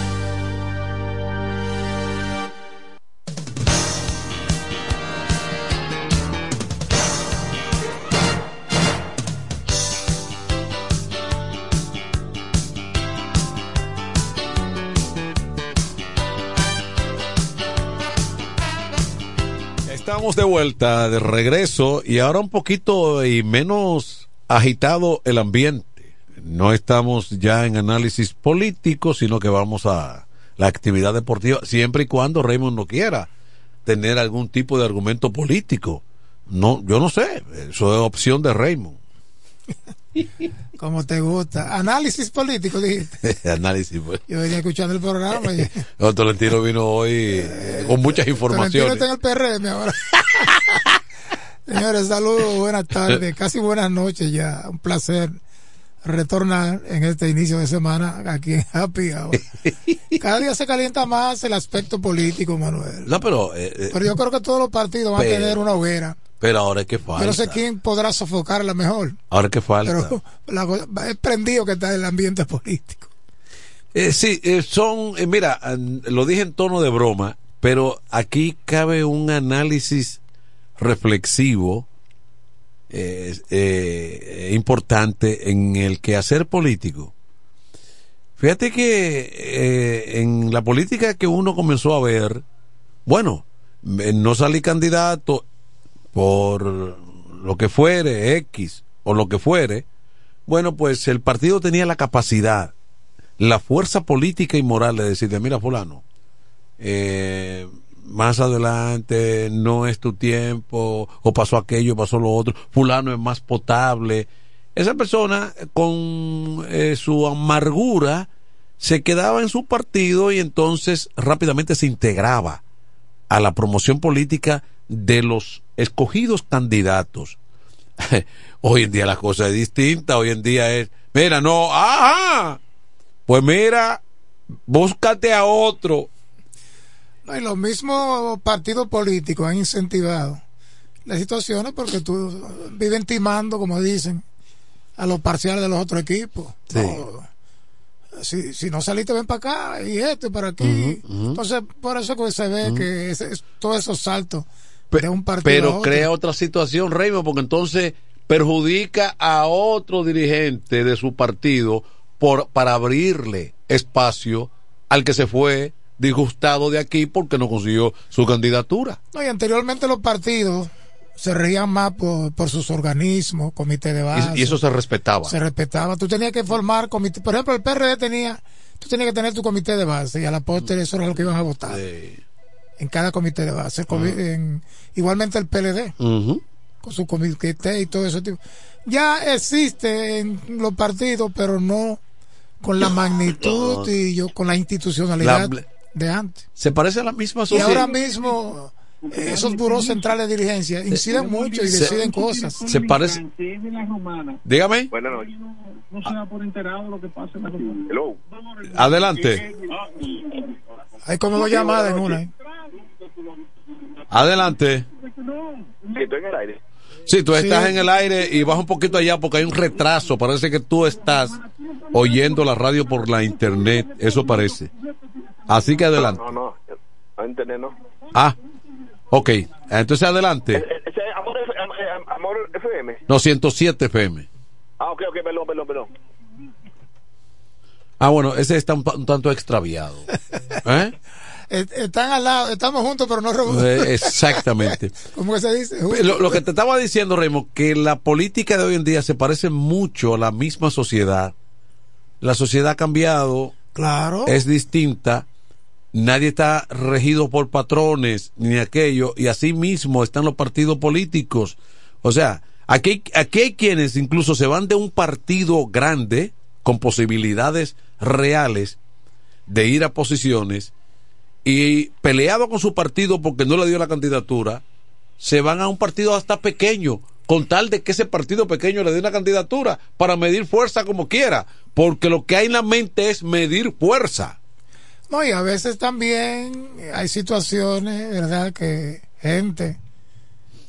De vuelta, de regreso, y ahora un poquito y menos agitado el ambiente. No estamos ya en análisis político, sino que vamos a la actividad deportiva, siempre y cuando Raymond no quiera tener algún tipo de argumento político. No, yo no sé, eso es opción de Raymond. Como te gusta. Análisis político, dijiste. análisis político. Yo venía escuchando el programa. Y... No, Tolentino vino hoy eh, con muchas informaciones. Tolentino está en el PRM ahora. Señores, saludos, buenas tardes, casi buenas noches ya. Un placer retornar en este inicio de semana aquí en Happy Hour. Cada día se calienta más el aspecto político, Manuel. No, pero... Eh, pero yo creo que todos los partidos van a tener una hoguera. Pero ahora es que falta. Yo no sé quién podrá sofocarla mejor. Ahora es que falta. Pero la, es prendido que está el ambiente político. Eh, sí, eh, son, eh, mira, lo dije en tono de broma, pero aquí cabe un análisis reflexivo eh, eh, importante en el quehacer político. Fíjate que en la política que uno comenzó a ver, bueno, no salí candidato por lo que fuere, X o lo que fuere, bueno, pues el partido tenía la capacidad, la fuerza política y moral de decirte, mira fulano, eh, más adelante no es tu tiempo, o pasó aquello, pasó lo otro, fulano es más potable. Esa persona con eh, su amargura se quedaba en su partido y entonces rápidamente se integraba a la promoción política de los escogidos candidatos. hoy en día la cosa es distinta, hoy en día es, mira, no, ajá, pues mira, búscate a otro. No, y los mismos partidos políticos han incentivado las situaciones porque tú viven timando, como dicen, a los parciales de los otros equipos. Sí. No, si, si no saliste, ven para acá y este para aquí. Entonces, por eso que se ve que es, es- todos esos saltos Pe- de un partido a pero crea otra situación, Raymond, porque entonces perjudica a otro dirigente de su partido por para abrirle espacio al que se fue disgustado de aquí porque no consiguió su candidatura. No, y anteriormente los partidos se regían más por, por sus organismos, comité de base. Y, y eso se respetaba. se respetaba. Tú tenías que formar comité. Por ejemplo, el PRD tenía, tú tenías que tener tu comité de base y a la postre eso era lo que ibas a votar. En cada comité de base. En- igualmente el PLD, con su comité y todo eso. tipo. Ya existe en los partidos, pero no con la magnitud y yo con la institucionalidad La- de antes. Se parece a la misma Y sociedad. ahora mismo eh, esos buros centrales de dirigencia inciden mucho y Se- deciden cosas. se parece. Dígame. Buenas noches. No se da por enterado lo que pasa en la romana. Hello. Adelante. Hay como dos llamadas en una. ¿eh? Adelante. Sí, estoy en el aire. Sí, tú estás en el aire y baja un poquito allá porque hay un retraso. Parece que tú estás oyendo la radio por la internet. Eso parece. Así que adelante. No, no. A internet no. Ah, ok. Entonces adelante. Ese es Amor, F- Am- Am- Amor FM. No, 107 FM. Ah, ok, ok, perdón, perdón, perdón. Ah, bueno, ese está un, pa- un tanto extraviado. ¿Eh? Eh, Están al lado, estamos juntos, pero no. Eh, Exactamente. ¿Cómo que se dice? Lo, lo que te estaba diciendo, Remo, que la política de hoy en día se parece mucho a la misma sociedad. La sociedad ha cambiado. Claro. Es distinta. Nadie está regido por patrones ni aquello. Y así mismo están los partidos políticos. O sea, aquí, aquí hay quienes incluso se van de un partido grande con posibilidades reales de ir a posiciones y peleado con su partido porque no le dio la candidatura, se van a un partido hasta pequeño, con tal de que ese partido pequeño le dé una candidatura para medir fuerza como quiera, porque lo que hay en la mente es medir fuerza. No, y a veces también hay situaciones, ¿verdad? Que gente,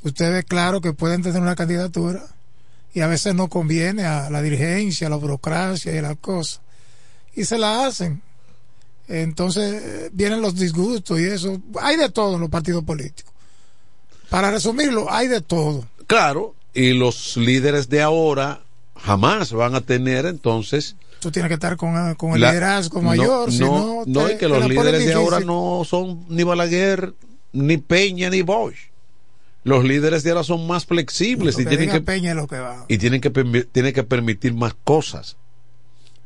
ustedes claro que pueden tener una candidatura y a veces no conviene a la dirigencia, a la burocracia y a las cosas. Y se la hacen. Entonces vienen los disgustos y eso. Hay de todo en los partidos políticos. Para resumirlo, hay de todo. Claro, y los líderes de ahora jamás van a tener entonces Tú tienes que estar con, con el la- liderazgo no, mayor. si no, no, no, y que los líderes de ahora no son ni Balaguer, ni Peña, ni Bosch. Los líderes de ahora son más flexibles y tienen que Peña es lo que va. y tienen que permi- tienen que permitir más cosas.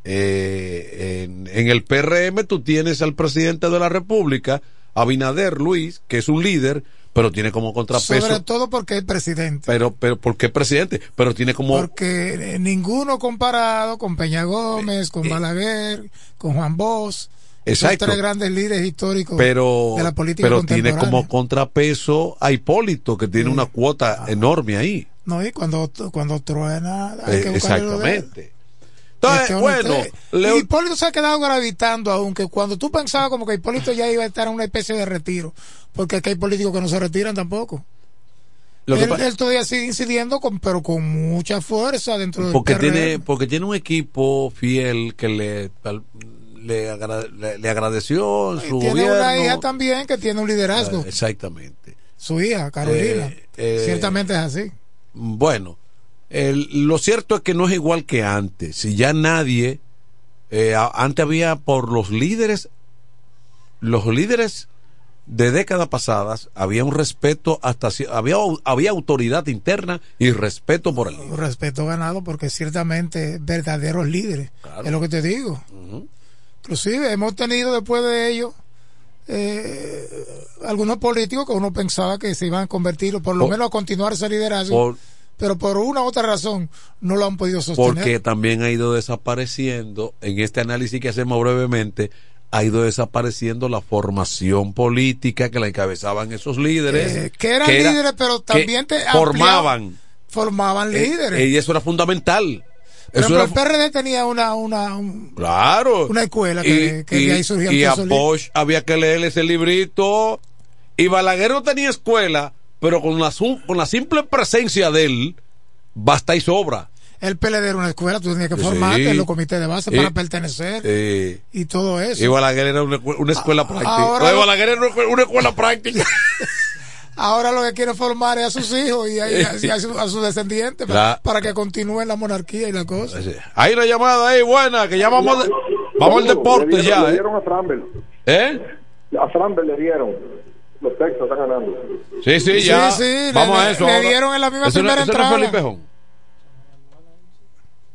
Eh, en, en el PRM tú tienes al presidente de la República, Abinader Luis, que es un líder, pero tiene como contrapeso. Sobre todo porque es presidente. Pero, pero, ¿por qué presidente? Pero tiene como. Porque eh, ninguno comparado con Peña Gómez, con Balaguer, con Juan Bosch. Exacto. tres grandes líderes históricos pero, de la política pero tiene como contrapeso a Hipólito, que tiene una cuota enorme ahí. No, y cuando, cuando truena, hay Eh, que exactamente. Entonces, Este bueno, hombre, le- y Hipólito se ha quedado gravitando, aunque cuando tú pensabas como que Hipólito ya iba a estar en una especie de retiro, porque aquí hay políticos que no se retiran tampoco. Lo que él, todavía sigue incidiendo, con, pero con mucha fuerza dentro del porque tiene porque tiene un equipo fiel que le le, agra- le- le agradeció su tiene gobierno una hija también que tiene un liderazgo. Eh, exactamente Su hija, Carolina. Eh, eh, Ciertamente es así. bueno El- lo cierto es que no es igual que antes. Si ya nadie, eh, antes había por los líderes, los líderes de décadas pasadas, había un respeto hasta, había, había autoridad interna y respeto por el líder. Un respeto ganado porque ciertamente verdaderos líderes. Es lo que te digo. Inclusive hemos tenido después de ellos eh, algunos políticos que uno pensaba que se iban a convertir o por lo Por- menos a continuar ese liderazgo. por- pero por una u otra razón no lo han podido sostener. porque también ha ido desapareciendo, en este análisis que hacemos brevemente, ha ido desapareciendo la formación política que la encabezaban esos líderes. Eh, que eran era- líderes, pero también te formaban. formaban Eh, líderes. eh, y eso era fundamental. Por ejemplo, el PRD tenía una, una, un- Claro. una escuela que, y, que de y- ahí surgían y a. Bosch había que leerle ese librito. Y Balaguer no tenía escuela, pero con la, su- con la simple presencia de él, basta y sobra. El PLD era una escuela, tú tenías que Sí. formarte en los comités de base para pertenecer Eh, y todo eso. y Balaguer era una, una escuela práctica. ahora lo- Balaguer era una, una escuela práctica. Ahora lo que quiere formar es a sus hijos y a, y a- y a su- a sus descendientes para, que continúen la monarquía y la cosa. Hay una llamada ahí buena, que ya vamos, de- vamos al deporte Le dieron- ya. Le ¿eh? dieron a Framber. ¿Eh? A Framber le dieron. Los Texas están ganando. Sí, sí, ya. Sí, sí, Vamos le- a eso. le ahora. dieron en la misma no- primera no entrada. Felipe Jón.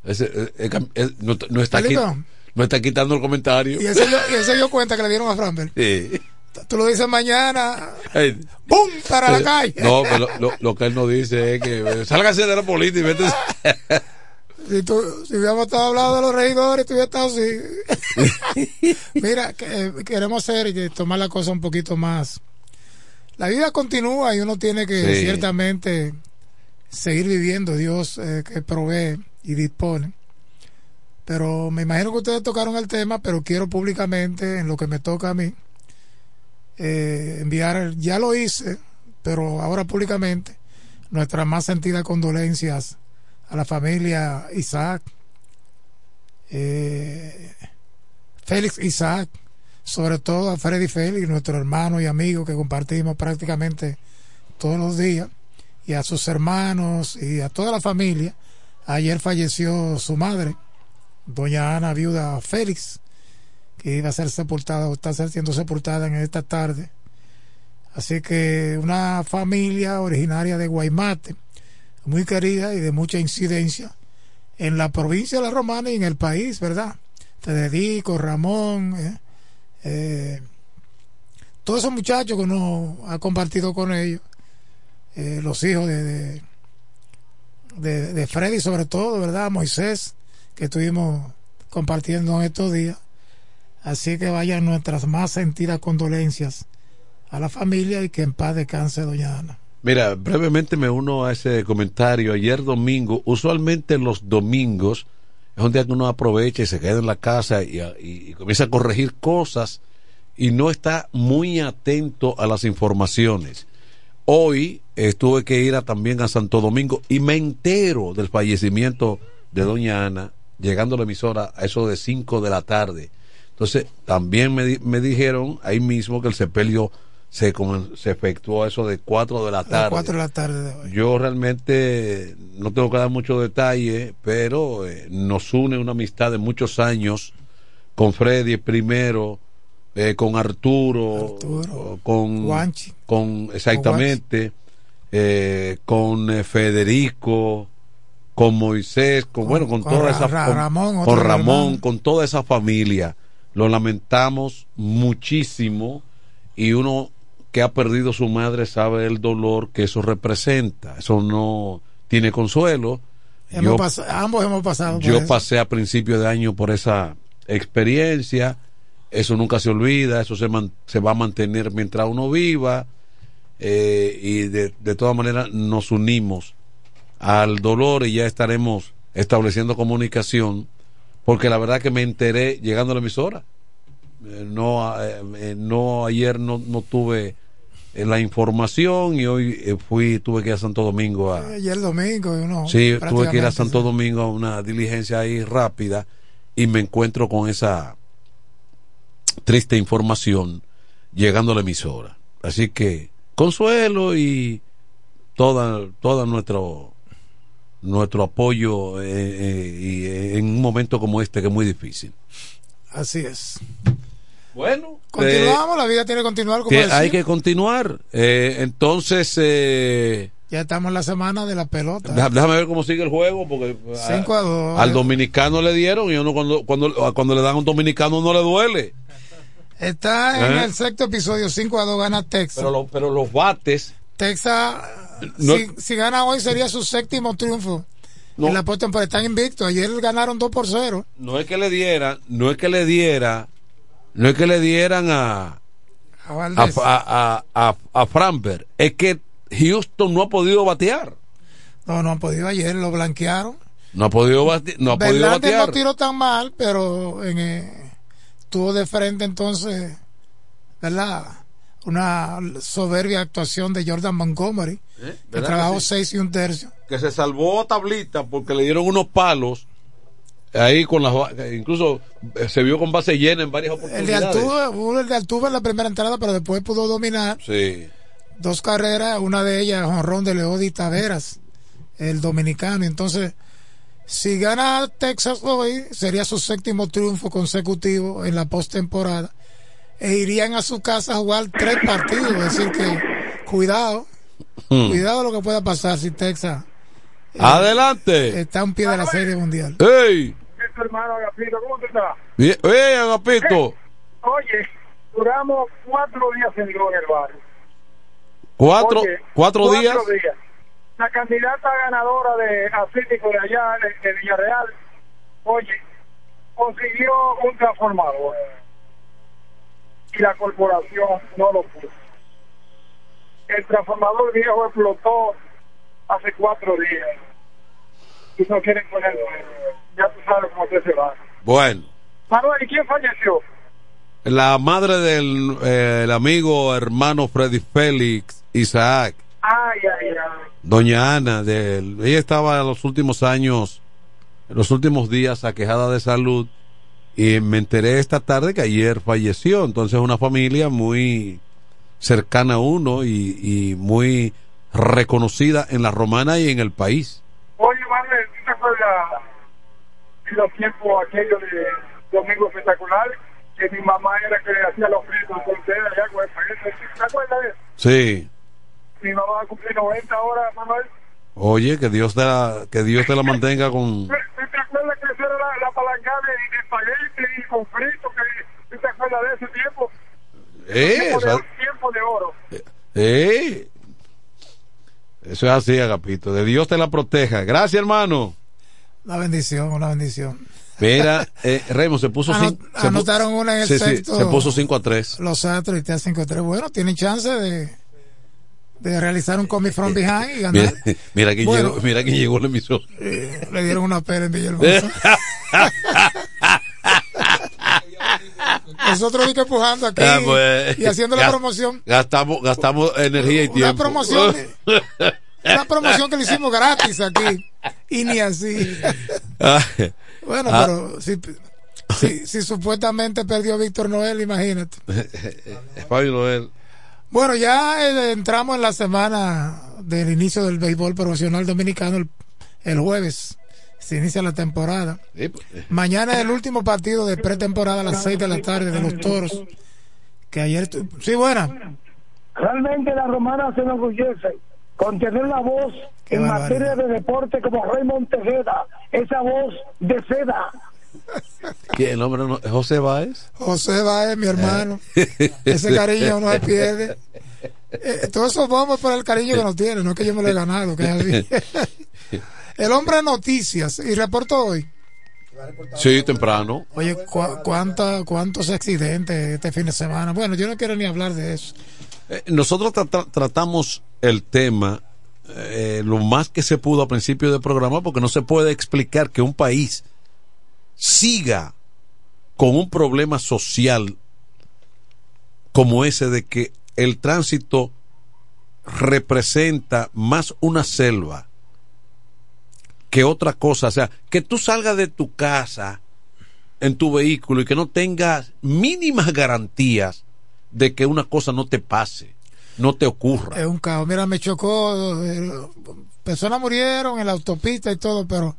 Ese, eh, eh, eh, no, no está aquí, no está quitando el comentario. Y ese, y ese dio cuenta que le dieron a Framberg. Sí. Tú lo dices mañana, ¡pum! para la calle. No, pero lo, que él nos dice es que sálgase de la política y vete. Si, tú, si hubiéramos estado hablando de los regidores, tú hubieras estado así. Mira, que, queremos hacer y tomar la cosa un poquito más. La vida continúa y uno tiene que Sí. ciertamente seguir viviendo. Dios eh, que provee y dispone. Pero me imagino que ustedes tocaron el tema, pero quiero públicamente, en lo que me toca a mí, eh, enviar, ya lo hice, pero ahora públicamente, nuestras más sentidas condolencias a la familia Isaac, eh, Félix Isaac, sobre todo a Freddy Félix, nuestro hermano y amigo que compartimos prácticamente todos los días, y a sus hermanos y a toda la familia. Ayer falleció su madre, doña Ana, viuda Félix, que iba a ser sepultada o está siendo sepultada en esta tarde. Así que una familia originaria de Guaymate, muy querida y de mucha incidencia en la provincia de La Romana y en el país, ¿verdad? Federico, Ramón, eh, eh, todos esos muchachos que uno ha compartido con ellos, eh, los hijos de, de, de, de Freddy sobre todo, ¿verdad? Moisés, que estuvimos compartiendo en estos días. Así que vayan nuestras más sentidas condolencias a la familia y que en paz descanse doña Ana. Mira, brevemente me uno a ese comentario. Ayer domingo, usualmente los domingos es un día que uno aprovecha y se queda en la casa y, comienza a corregir cosas y no está muy atento a las informaciones. Hoy eh, tuve que ir también a Santo Domingo y me entero del fallecimiento de doña Ana, llegando a la emisora a eso de 5 de la tarde. Entonces, también me, me dijeron ahí mismo que el sepelio se, se efectuó eso de 4 de la tarde. 4 de la tarde de hoy. Yo realmente no tengo que dar mucho detalle, pero eh, nos une una amistad de muchos años con Freddy primero, eh, con Arturo, con Juanchi. con exactamente, eh, con Federico, con Moisés, con, bueno, con, con toda Ra- esa Ra- con, Ramón, con toda esa familia. Lo lamentamos muchísimo y uno que ha perdido su madre sabe el dolor que eso representa. Eso no tiene consuelo. Hemos Yo- pas- ambos hemos pasado por yo eso. pasé a principio de año por esa experiencia. Eso nunca se olvida, eso se, man- se va a mantener mientras uno viva. eh, y de, de todas maneras nos unimos al dolor y ya estaremos estableciendo comunicación. Porque la verdad que me enteré llegando a la emisora. Eh, no, eh, eh, no ayer no, no tuve eh, la información y hoy eh, fui tuve que ir a Santo Domingo a, Ayer domingo, y uno. Sí, tuve que ir a Santo Domingo a una diligencia ahí rápida y me encuentro con esa triste información llegando a la emisora. Así que consuelo y toda toda nuestro nuestro apoyo eh, eh, y, eh, en un momento como este que es muy difícil. Así es. Bueno, Continuamos, la vida tiene que continuar como Que hay que continuar. Eh, entonces, eh, Ya estamos en la semana de la pelota. déjame ver cómo sigue el juego, porque Cinco a dos. al dominicano le dieron y uno cuando, cuando, cuando le dan a un dominicano no le duele. Está en ¿Eh? el sexto episodio, 5 a 2 gana Texas. Pero, lo- pero los bates, Texas, No- si, si gana hoy, sería su séptimo triunfo. No. En la postemporada están invictos. Ayer ganaron 2 por 0. no es que le dieran, no es que le diera, no es que le dieran a, A a, a, a, a, a Framberg, es que Houston no ha podido batear. No, no han podido ayer, lo blanquearon. No ha podido, bate- no ha podido batear. no tiró tan mal, pero en, eh, tuvo de frente entonces, ¿verdad? Una soberbia actuación de Jordan Montgomery, ¿Eh? que ¿Verdad trabajó que sí? seis y un tercio. que se salvó a tablita porque le dieron unos palos ahí con las incluso eh, se vio con base llena en varias El de oportunidades. Altuve, hubo el de Altuve en la primera entrada, pero después pudo dominar Sí. dos carreras, una de ellas jonrón de Leody Taveras, el dominicano. Entonces, si gana Texas hoy, sería su séptimo triunfo consecutivo en la postemporada. E irían a su casa a jugar tres partidos. Es decir, que cuidado, Hmm. cuidado lo que pueda pasar si Texas eh, Adelante. está a un pie de la serie mundial. ¡Ey! Tu hermano Agapito, ¿cómo te está? Bien. ¡Ey, Agapito! Oye, duramos cuatro días en el barrio. Cuatro, Oye, cuatro días. La candidata ganadora de Atlético de allá, de, de Villarreal, oye, consiguió un transformador. Y la corporación no lo puso. El transformador viejo explotó hace cuatro días. Y no quieren ponerlo. Ya tú sabes cómo se va. Bueno, Manuel, ¿y quién falleció? la madre del eh, el amigo hermano Freddy Félix, Isaac, Ay, ay, ay. doña Ana, de, ella estaba en los últimos años, en los últimos días aquejada de salud y me enteré esta tarde que ayer falleció, entonces una familia muy cercana a uno y, y muy reconocida en la romana y en el país. Oye, Manuel, ¿tú te acuerdas en los tiempos aquellos de Domingo Espectacular? Que mi mamá era que le hacía los fritos con ustedes allá con el paquete. ¿Te acuerdas de eso? Sí. Mi mamá va a cumplir 90 ahora, Manuel. Oye, que Dios te la, que Dios te la mantenga con... ¿Tú te acuerdas que eso era la, la palancada de, de espagueti y con frito? Que, ¿Tú te acuerdas de ese tiempo? Eh, tiempo, o sea, de, tiempo de oro. eh. Eso es así, Agapito. De Dios te la proteja. Gracias, hermano. Una bendición, una bendición. Mira, eh, Remo se puso... Anot- cin- se pu- anotaron una en el Sí, sí, sexto. se puso 5 a 3. Los Astros y T53. Bueno, tienen chance de, de realizar un comic from behind y ganar. Mira, mira quién Bueno. llegó, mira quién llegó el emisor. Eh, le dieron una pera en Villahermosa. Nosotros vi que empujando aquí Ah, pues, y haciendo la promoción. Gastamos, gastamos energía y Una tiempo. promoción. Una promoción que le hicimos gratis aquí. Y ni así. Ay. Bueno, Ah. pero si, si, si supuestamente perdió Víctor Noel, imagínate. Fabio Noel. Bueno, ya eh, entramos en la semana del inicio del béisbol profesional dominicano el, el jueves. Se inicia la temporada. Sí, pues, Mañana es el último partido de pretemporada a las 6 de la tarde de los toros. Que ayer. tu- Sí, buena. Realmente la romana se enorgullece con tener la voz Qué en barbaridad. materia de deporte como Raymond Tejeda, esa voz de seda. ¿Quién? El nombre no, ¿José Báez? José Báez, mi hermano. Ese cariño no se pierde. Eh, todo eso vamos por el cariño que nos tiene, no es que yo me lo he ganado. Que es el hombre de noticias, y reportó hoy. Sí, temprano. Oye, cu- cuánta- ¿cuántos accidentes este fin de semana? Bueno, yo no quiero ni hablar de eso. Eh, Nosotros tra- tra- tratamos el tema eh, lo más que se pudo a principio del programa porque no se puede explicar que un país siga con un problema social como ese de que el tránsito representa más una selva que otra cosa. O sea, que tú salgas de tu casa en tu vehículo y que no tengas mínimas garantías de que una cosa no te pase. no te ocurra. Es un caos. Mira, me chocó. eh, Personas murieron en la autopista y todo, pero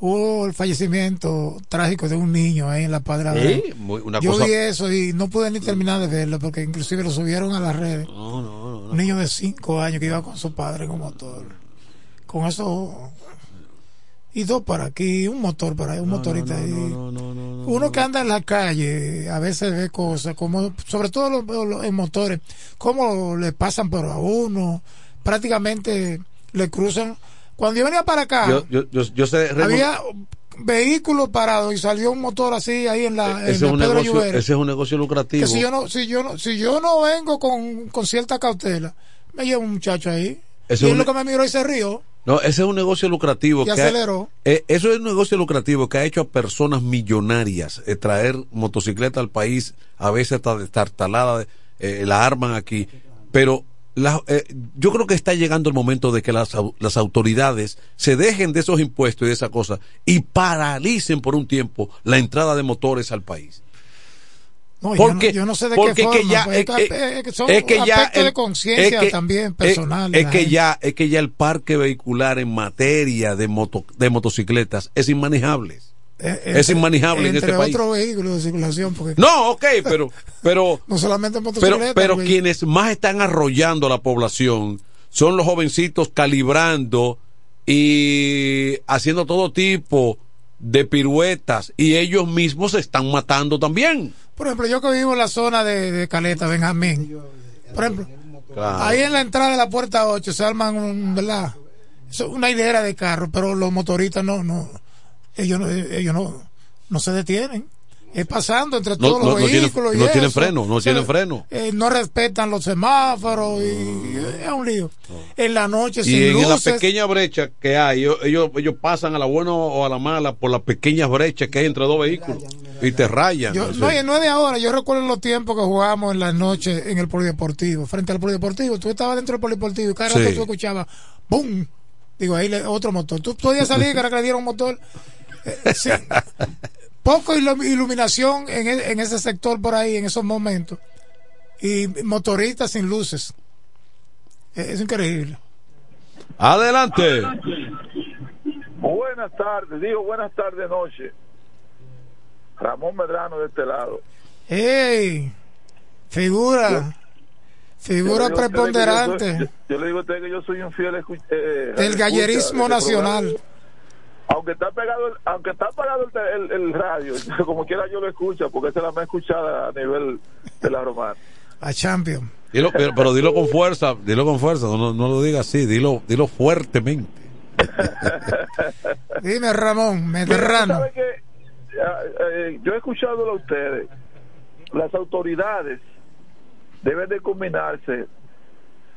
hubo el fallecimiento trágico de un niño ahí en la Padre. Sí, muy- una Yo cosa- vi eso y no pude ni terminar de verlo porque inclusive lo subieron a las redes. Un niño de 5 años que iba con su padre en un motor. Con eso. Y dos para aquí, un motor para ahí, un motorista ahí. Uno que anda en la calle, a veces ve cosas, como sobre todo los, los- en motores, cómo le pasan por a uno, prácticamente le cruzan. Cuando yo venía para acá, Yo, yo, yo, yo sé, había vehículos parados y salió un motor así ahí en la, en ese, es la un Pedro negocio, ese es un negocio lucrativo. Que si yo no, si yo no, si yo no vengo con, con cierta cautela, me lleva un muchacho ahí. Ese y es un- lo que me miró y se rió. No, ese es un negocio lucrativo. Que ha- eh, eso es un negocio lucrativo que ha hecho a personas millonarias eh, traer motocicleta al país, a veces hasta destartalada, eh, la arman aquí. Pero la- eh, yo creo que está llegando el momento de que las, las autoridades se dejen de esos impuestos y de esa cosa y paralicen por un tiempo la entrada de motores al país. No, yo porque no- yo no sé de porque qué es que forma, ya pues, es que- es que son es que ya aspectos de conciencia es que- también personal es que gente. ya es que ya el parque vehicular en materia de moto de motocicletas es inmanejable. Eh, es entre- inmanejable en este país. otros vehículos de circulación porque no ok pero pero no solamente pero motocicletas pero quienes más están arrollando a la población son los jovencitos calibrando y haciendo todo tipo de piruetas y ellos mismos se están matando también por ejemplo yo que vivo en la zona de, de Caleta Benjamín por ejemplo Claro. ahí en la entrada de la puerta 8 se arman un, verdad es una hilera de carros pero los motoristas no no ellos no ellos no no se detienen. Es pasando entre todos no, los no vehículos y no tienen freno no O sea, tienen freno. eh, no respetan los semáforos y es un lío. En la noche y sin en la luces. pequeña brecha que hay, ellos, ellos, ellos pasan a la buena o a la mala por las pequeñas brechas que hay entre dos vehículos y te rayan. Yo- no, y no es de ahora. Yo recuerdo los tiempos que jugábamos en las noches en el polideportivo, frente al polideportivo. Tú estabas dentro del polideportivo y cada Sí. rato tú escuchabas ¡Bum! Digo, ahí le- otro motor. Tú podías salir que era que le diera un motor. Eh, sí. Poco ilu- iluminación en, e- en ese sector por ahí, en esos momentos. Y motoristas sin luces. Eh, Es increíble. Adelante. Buenas tardes, digo buenas tardes, noche. Ramón Medrano de este lado. ¡Ey! Figura. Figura Yo que preponderante Yo, soy- yo- yo le digo a usted que yo soy un fiel eh, del gallerismo de nacional. programa. Aunque está pegado, aunque está apagado el, te- el- el radio, como quiera yo lo escucho, porque esa es la más escuchada a nivel de la romana. A Champion. Dilo, pero, pero dilo con fuerza, dilo con fuerza, no, no lo digas así, dilo, dilo fuertemente. Dime, Ramón, Medrano. ¿sabe qué? Eh, yo he escuchado a ustedes. Las autoridades deben de combinarse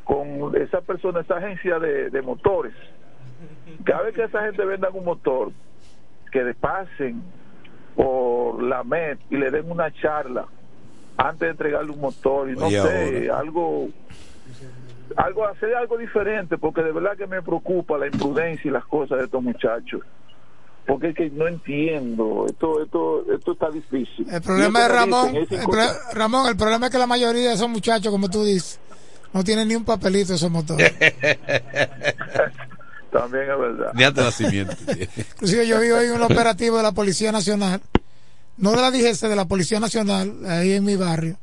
con esa persona, esa agencia de, de motores. Cada vez que esa gente venda un motor, que le pasen por la MED y le den una charla antes de entregarle un motor y no Oye, sé, algo algo hacer algo diferente porque de verdad que me preocupa la imprudencia y las cosas de estos muchachos porque es que no entiendo esto esto esto está difícil El problema Ramón, es el pro- Ramón, el problema es que la mayoría de esos muchachos, como tú dices, no tienen ni un papelito esos motores. también es verdad Ni antes de nacimiento. Inclusive yo vi hoy un operativo de la Policía Nacional, no de la DGC, de la Policía Nacional, ahí en mi barrio,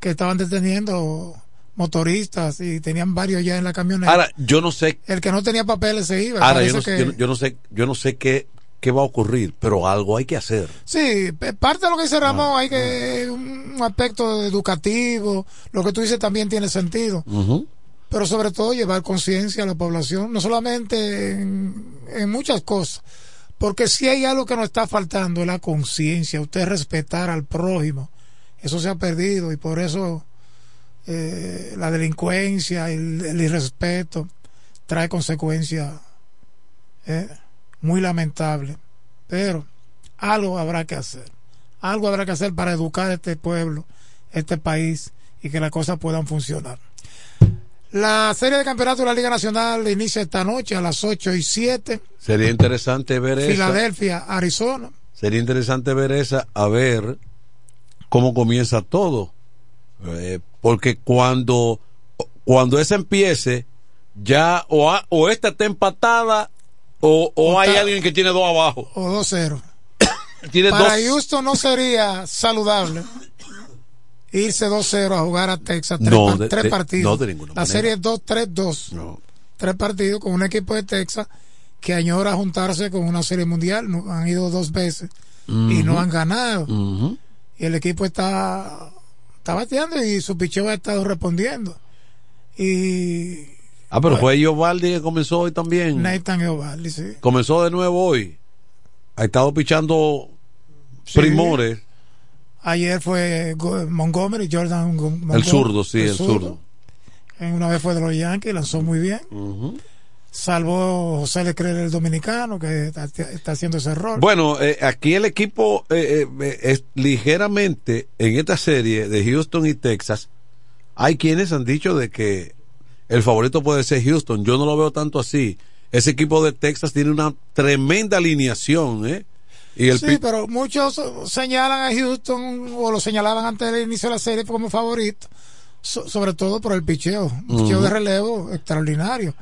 que estaban deteniendo motoristas y tenían varios ya en la camioneta. Ahora, yo no sé, el que no tenía papeles se iba. ahora yo no, que- yo no sé, yo no sé qué, qué va a ocurrir, pero algo hay que hacer. Sí, parte de lo que dice Ramón, hay que un aspecto educativo, lo que tú dices también tiene sentido, pero sobre todo llevar conciencia a la población, no solamente en, en muchas cosas, porque si hay algo que nos está faltando es la conciencia, usted respetar al prójimo, eso se ha perdido y por eso eh, la delincuencia, el, el irrespeto trae consecuencias eh, muy lamentables, pero algo habrá que hacer. Algo habrá que hacer para educar a este pueblo, este país y que las cosas puedan funcionar. La serie de campeonatos de la Liga Nacional inicia esta noche a las 8 y 7. Sería interesante ver esa. Filadelfia, Arizona. Sería interesante ver esa, a ver cómo comienza todo. Eh, porque cuando, cuando esa empiece, ya o, a- o esta está empatada o, o O hay alguien que tiene dos abajo. O 2-0. Tiene Para dos. Houston no sería saludable irse 2-0 a jugar a Texas tres, No, par- de- tres de- partidos. no, de ninguna La manera. serie es 2-3-2. Tres partidos con un equipo de Texas que añora juntarse con una serie mundial. No- han ido dos veces y no han ganado. Y el equipo está, está bateando y su picheo ha estado respondiendo. Y Ah, pero fue Valdi que comenzó hoy también. Nathan Eovaldi, sí. Comenzó de nuevo hoy. Ha estado pichando primores. Ayer fue Go- Montgomery, Jordan El zurdo, sí, el zurdo. En una vez fue de los Yankees, lanzó muy bien. Ujú. Salvó José Leclerc, el dominicano, que está, está haciendo ese error. Bueno, eh, aquí el equipo eh, eh, es ligeramente en esta serie de Houston y Texas. Hay quienes han dicho de que el favorito puede ser Houston. Yo no lo veo tanto así. Ese equipo de Texas tiene una tremenda alineación, ¿eh? Y el sí, pero muchos señalan a Houston o lo señalaban antes del inicio de la serie como favorito, so- sobre todo por el picheo, un picheo de relevo extraordinario.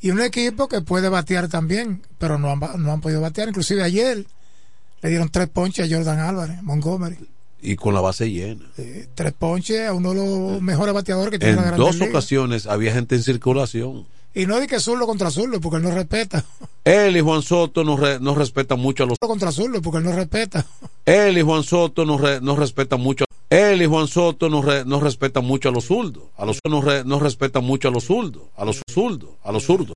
Y un equipo que puede batear también, pero no han, no han podido batear. Inclusive ayer le dieron tres ponches a Jordan Álvarez, Montgomery. Y con la base llena. Eh, tres ponches a uno de los mejores bateadores que tiene la En dos ocasiones había gente en circulación. Y no di que zurdo contra zurdo, porque él no respeta. Él y Juan Soto no, re- no respetan mucho a los. Contra porque él no respeta. Él y Juan Soto no, re- no respetan mucho. Él y Juan Soto no, re- no respetan mucho a los zurdos. A los no, no respetan mucho a los zurdos. A los zurdos. A los zurdos.